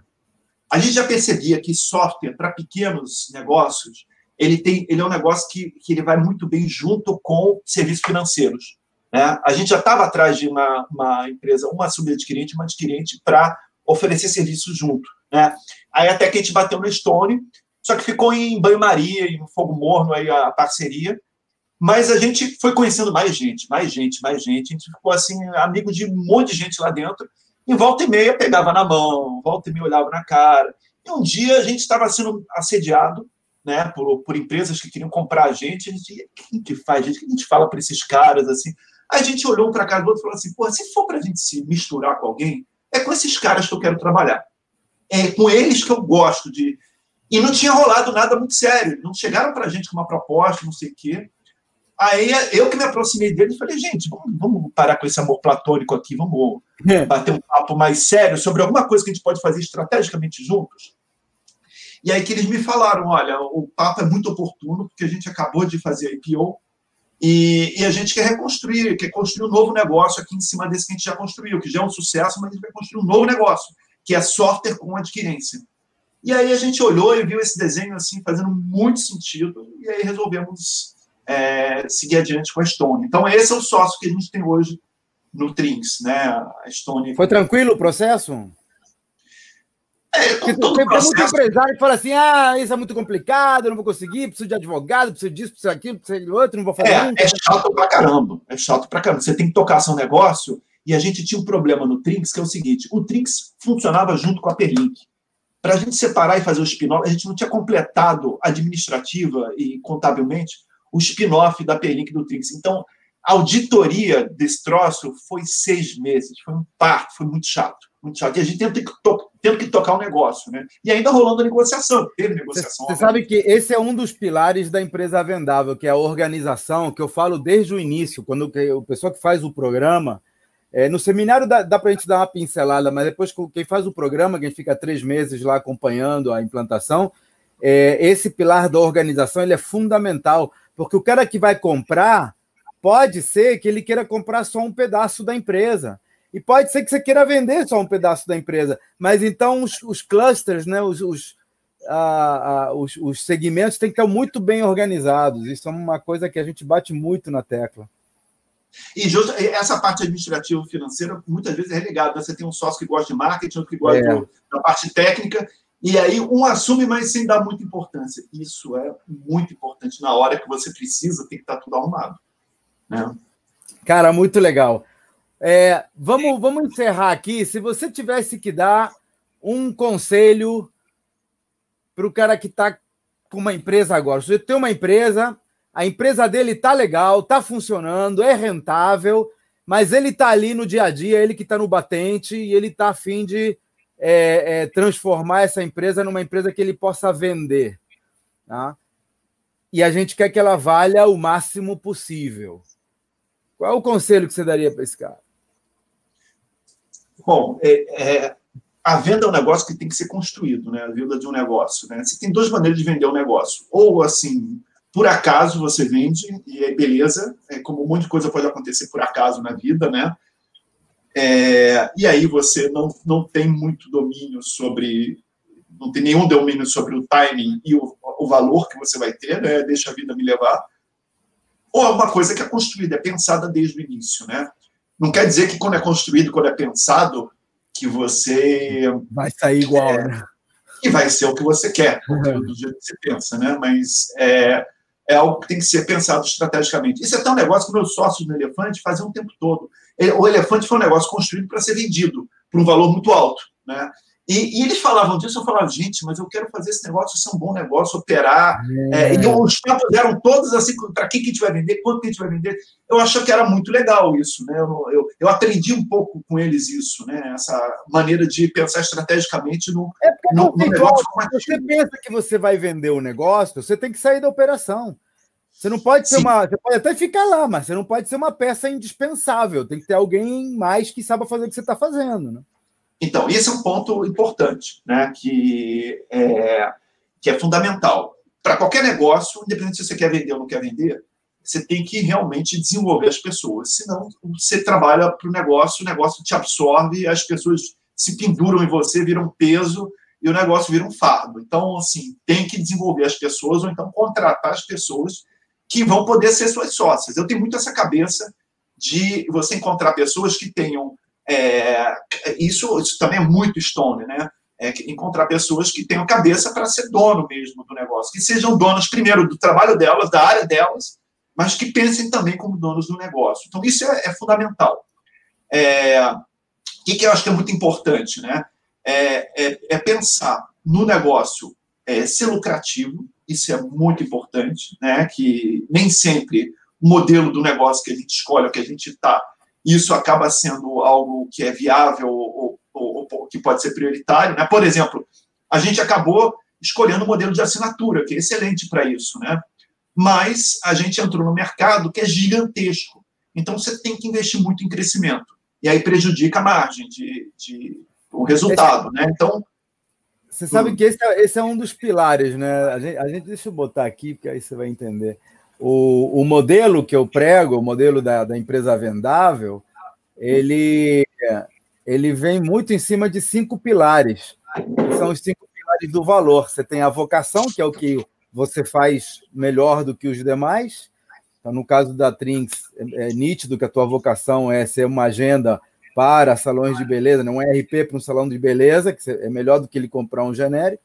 a gente já percebia que software para pequenos negócios ele tem ele é um negócio que, que ele vai muito bem junto com serviços financeiros. Né? A gente já estava atrás de uma, uma empresa, uma subadquirente, uma adquirente, para oferecer serviço junto. Né? Aí até que a gente bateu no Stone, só que ficou em banho-maria, em fogo morno aí a parceria. Mas a gente foi conhecendo mais gente, mais gente, mais gente. A gente ficou assim, amigo de um monte de gente lá dentro. E volta e meia pegava na mão, volta e meia olhava na cara. E um dia a gente estava sendo assediado né, por, por empresas que queriam comprar a gente. A gente, que faz, gente? O que a gente fala para esses caras assim? A gente olhou um para cá do outro e falou assim: pô, se for para a gente se misturar com alguém, é com esses caras que eu quero trabalhar. É com eles que eu gosto de. E não tinha rolado nada muito sério. Não chegaram para a gente com uma proposta, não sei o quê. Aí eu que me aproximei deles e falei: gente, vamos, vamos, parar com esse amor platônico aqui, vamos é. bater um papo mais sério sobre alguma coisa que a gente pode fazer estrategicamente juntos. E aí que eles me falaram: olha, o papo é muito oportuno, porque a gente acabou de fazer a IPO e, e, a gente quer reconstruir, quer construir um novo negócio aqui em cima desse que a gente já construiu, que já é um sucesso, mas a gente vai construir um novo negócio, que é software com adquirência. E aí a gente olhou e viu esse desenho assim fazendo muito sentido, e aí resolvemos é, seguir adiante com a Stone. Então, esse é o sócio que a gente tem hoje no Trinks, né? A Stone. Foi tranquilo o processo? É, Porque tem, tem muito empresário que fala assim: ah, isso é muito complicado, eu não vou conseguir, preciso de advogado, preciso disso, preciso daquilo, preciso de outro, não vou fazer. É, é chato pra caramba. É chato pra caramba. Você tem que tocar seu negócio. E a gente tinha um problema no Trinx, que é o seguinte: o Trinx funcionava junto com a Perlink. Para a gente separar e fazer o spin-off, a gente não tinha completado administrativa e contabilmente o spin-off da Perlink do Trinx. Então, a auditoria desse troço foi seis meses, foi um parto, foi muito chato muito chato. E a gente tendo que, tendo que tocar o um negócio, né? E ainda rolando a negociação, teve negociação. Você sabe que esse é um dos pilares da empresa vendável, que é a organização, que eu falo desde o início, quando o pessoal que faz o programa. É, no seminário dá, dá para a gente dar uma pincelada, mas depois quem faz o programa, quem fica três meses lá acompanhando a implantação, é, esse pilar da organização ele é fundamental, porque o cara que vai comprar pode ser que ele queira comprar só um pedaço da empresa. E pode ser que você queira vender só um pedaço da empresa, mas então os, os clusters, né, os, os, os, os segmentos têm que estar muito bem organizados. Isso é uma coisa que a gente bate muito na tecla. E justo, essa parte administrativa financeira muitas vezes é relegada. Você tem um sócio que gosta de marketing, outro que gosta é. da parte técnica, E aí um assume, mas sem dar muita importância. Isso é muito importante. Na hora que você precisa, tem que estar tudo arrumado. Né? Cara, muito legal. É, vamos, vamos encerrar aqui. Se você tivesse que dar um conselho para o cara que está com uma empresa agora. Você tem uma empresa, a empresa dele está legal, está funcionando, é rentável, mas ele está ali no dia a dia, ele que está no batente e ele está afim de é, é, transformar essa empresa numa empresa que ele possa vender. Tá? E a gente quer que ela valha o máximo possível. Qual é o conselho que você daria para esse cara? Bom, é, é, a venda é um negócio que tem que ser construído, né? A venda de um negócio, né? Você tem duas maneiras de vender um negócio. Ou, assim, por acaso você vende e é beleza, é, como um monte de coisa pode acontecer por acaso na vida, né? É, e aí você não, não tem muito domínio sobre, não tem nenhum domínio sobre o timing e o, o valor que você vai ter, né? Deixa a vida me levar. Ou é uma coisa que é construída, é pensada desde o início, né? Não quer dizer que quando é construído, quando é pensado, que você. Vai sair igual, é, né? E vai ser o que você quer, uhum. do jeito que você pensa, né? Mas é, é algo que tem que ser pensado estrategicamente. Isso é tão negócio que meus sócios no Elefante faziam o tempo todo. O Elefante foi um negócio construído para ser vendido por um valor muito alto, né? E, e, eles falavam disso, eu falava, gente, mas eu quero fazer esse negócio ser um bom negócio, operar. É. É, e os papos eram todos assim, para quem que a gente vai vender, quanto que a gente vai vender. Eu achei que era muito legal isso, né? Eu, eu, eu, aprendi um pouco com eles isso, né? Essa maneira de pensar estrategicamente no, é no, no negócio. Você pensa que você vai vender o um negócio, você tem que sair da operação. Você não pode ser Sim. uma. Você pode até ficar lá, mas você não pode ser uma peça indispensável. Tem que ter alguém mais que saiba fazer o que você está fazendo, né? Então, esse é um ponto importante, né, que, é, que é fundamental. Para qualquer negócio, independente se você quer vender ou não quer vender, você tem que realmente desenvolver as pessoas. Senão, você trabalha para o negócio, o negócio te absorve, as pessoas se penduram em você, viram peso e o negócio vira um fardo. Então, assim, tem que desenvolver as pessoas ou então contratar as pessoas que vão poder ser suas sócias. Eu tenho muito essa cabeça de você encontrar pessoas que tenham é, isso, isso também é muito Stone, né? É encontrar pessoas que tenham cabeça para ser dono mesmo do negócio, que sejam donos, primeiro, do trabalho delas, da área delas, mas que pensem também como donos do negócio. Então, isso é, é fundamental. É, o que, eu acho que é muito importante, né? É, é, é pensar no negócio é, ser lucrativo, isso é muito importante, né? Que nem sempre o modelo do negócio que a gente escolhe, o que a gente está, isso acaba sendo algo que é viável ou, ou, ou, que pode ser prioritário. Né? Por exemplo, a gente acabou escolhendo o um modelo de assinatura, que é excelente para isso, né? mas a gente entrou no mercado que é gigantesco. Então, você tem que investir muito em crescimento. E aí prejudica a margem de, de o resultado. Né? Então, você sabe hum. que esse é, esse é, um dos pilares, né? A gente, a gente, deixa eu botar aqui, porque aí você vai entender. O, o modelo que eu prego, o modelo da, da empresa vendável, ele, ele vem muito em cima de cinco pilares, que são os cinco pilares do valor. Você tem a vocação, que é o que você faz melhor do que os demais. Então, no caso da Trinx, é, é nítido que a tua vocação é ser uma agenda para salões de beleza, não é RP para um salão de beleza, que é melhor do que ele comprar um genérico.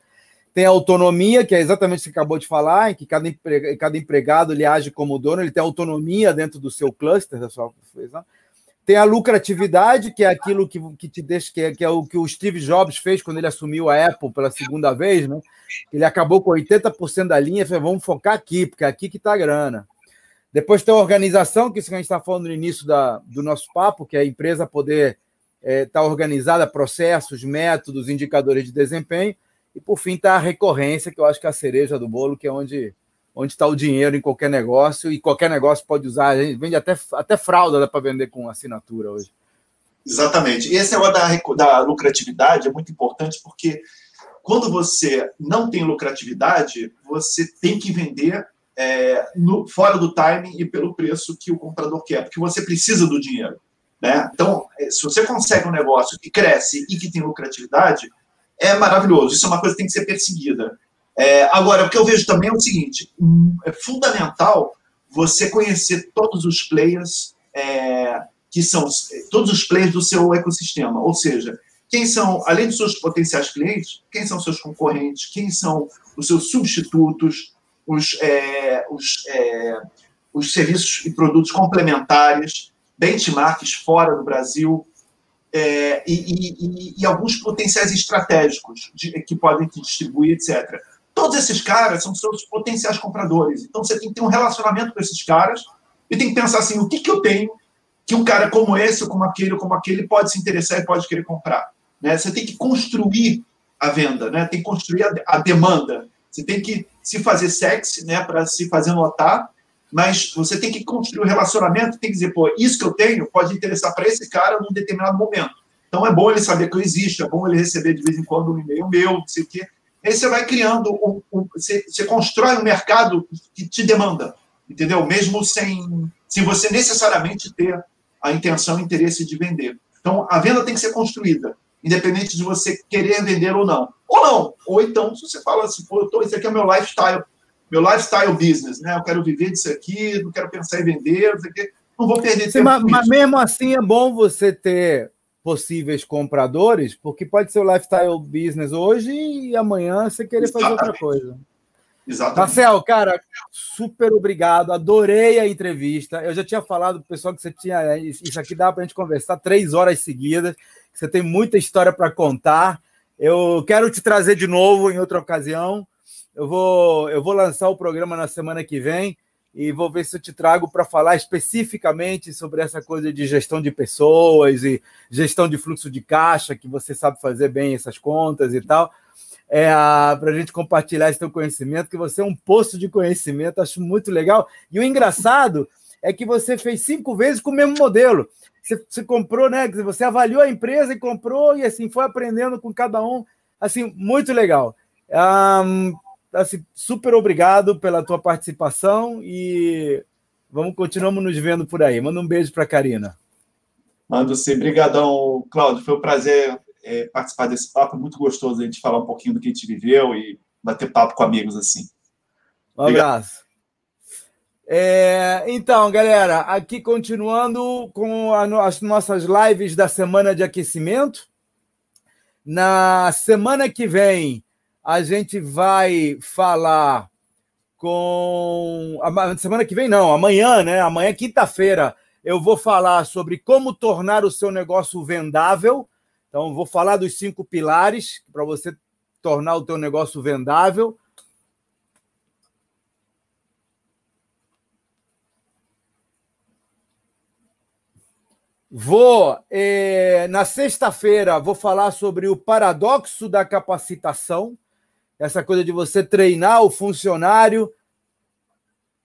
Tem a autonomia, que é exatamente o que você acabou de falar, em que cada, empregado, cada empregado ele age como dono, ele tem autonomia dentro do seu cluster, da sua. Tem a lucratividade, que é aquilo que, que te deixa, que é, que é o que o Steve Jobs fez quando ele assumiu a Apple pela segunda vez, né? Ele acabou com 80% da linha falou: vamos focar aqui, porque é aqui que está a grana. Depois tem a organização, que isso que a gente está falando no início da, do nosso papo, que é a empresa poder estar é, tá organizada, processos, métodos, indicadores de desempenho. E por fim está a recorrência, que eu acho que é a cereja do bolo, que é onde onde está o dinheiro em qualquer negócio, e qualquer negócio pode usar. A gente vende até, até fralda dá para vender com assinatura hoje. Exatamente. E esse negócio da, da lucratividade é muito importante porque quando você não tem lucratividade, você tem que vender é, no, fora do timing e pelo preço que o comprador quer, porque você precisa do dinheiro. Né? Então, é, se você consegue um negócio que cresce e que tem lucratividade, é maravilhoso. Isso é uma coisa que tem que ser perseguida. É, agora, o que eu vejo também é o seguinte: hum, é fundamental você conhecer todos os players é, que são todos os players do seu ecossistema, ou seja, quem são, além dos seus potenciais clientes, quem são seus concorrentes, quem são os seus substitutos, os, é, os, é, os serviços e produtos complementares, benchmarks fora do Brasil, é, e, e, e, alguns potenciais estratégicos de, que podem te distribuir, etc. Todos esses caras são seus potenciais compradores. Então você tem que ter um relacionamento com esses caras e tem que pensar assim: o que, que eu tenho que um cara como esse, ou como aquele, ou como aquele pode se interessar e pode querer comprar? Né? Você tem que construir a venda, né? tem que construir a, a demanda. Você tem que se fazer sexy né, para se fazer notar, mas você tem que construir o um relacionamento, tem que dizer, pô, isso que eu tenho pode interessar para esse cara num determinado momento. Então é bom ele saber que eu existo, é bom ele receber de vez em quando um e-mail meu, não sei o quê. Aí você vai criando, um, um, você, você, constrói um mercado que te demanda, entendeu? Mesmo sem, sem você necessariamente ter a intenção e interesse de vender. Então a venda tem que ser construída, independente de você querer vender ou não. Ou não. Ou então, se você fala assim, pô, tô, esse aqui é meu lifestyle, meu lifestyle business, né? Eu quero viver disso aqui, não quero pensar em vender, não sei o quê. Não vou perder Sim, tempo. Mas, mas mesmo assim é bom você ter possíveis compradores, porque pode ser o lifestyle business hoje e amanhã você querer Exatamente. fazer outra coisa. Exatamente. Marcel, cara, super obrigado. Adorei a entrevista. Eu já tinha falado para o pessoal que você tinha. Isso aqui dá para a gente conversar três horas seguidas. Você tem muita história para contar. Eu quero te trazer de novo em outra ocasião. Eu vou, eu vou lançar o programa na semana que vem e vou ver se eu te trago para falar especificamente sobre essa coisa de gestão de pessoas e gestão de fluxo de caixa, que você sabe fazer bem essas contas e tal. É, para a gente compartilhar esse teu conhecimento, que você é um poço de conhecimento, acho muito legal. E o engraçado é que você fez cinco vezes com o mesmo modelo. Você, você comprou, né? Você avaliou a empresa e comprou, e assim foi aprendendo com cada um. Assim, muito legal. Um, assim, super obrigado pela tua participação e vamos continuamos nos vendo por aí. Manda um beijo para a Karina. Mando sim. Obrigadão, Cláudio. Foi um prazer é, participar desse papo. Muito gostoso a gente falar um pouquinho do que a gente viveu e bater papo com amigos assim. Um abraço. É, então, galera, aqui continuando com a, as nossas lives da semana de aquecimento. Na semana que vem, a gente vai falar com. Semana que vem, não, amanhã, né? Amanhã, quinta-feira, eu vou falar sobre como tornar o seu negócio vendável. Então, vou falar dos cinco pilares para você tornar o teu negócio vendável. Vou, eh, na sexta-feira, vou falar sobre o paradoxo da capacitação essa coisa de você treinar o funcionário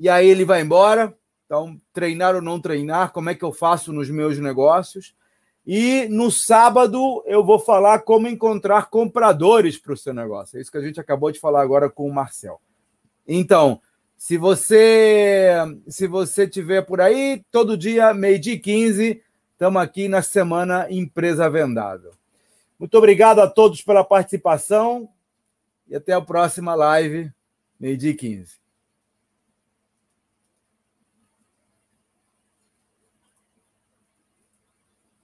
e aí ele vai embora. Então, treinar ou não treinar, como é que eu faço nos meus negócios? E no sábado eu vou falar como encontrar compradores para o seu negócio. É isso que a gente acabou de falar agora com o Marcel. Então, se você se você tiver por aí, todo dia, meio-dia e 15, estamos aqui na semana Empresa Vendável. Muito obrigado a todos pela participação. E até a próxima live, meio-dia e 15.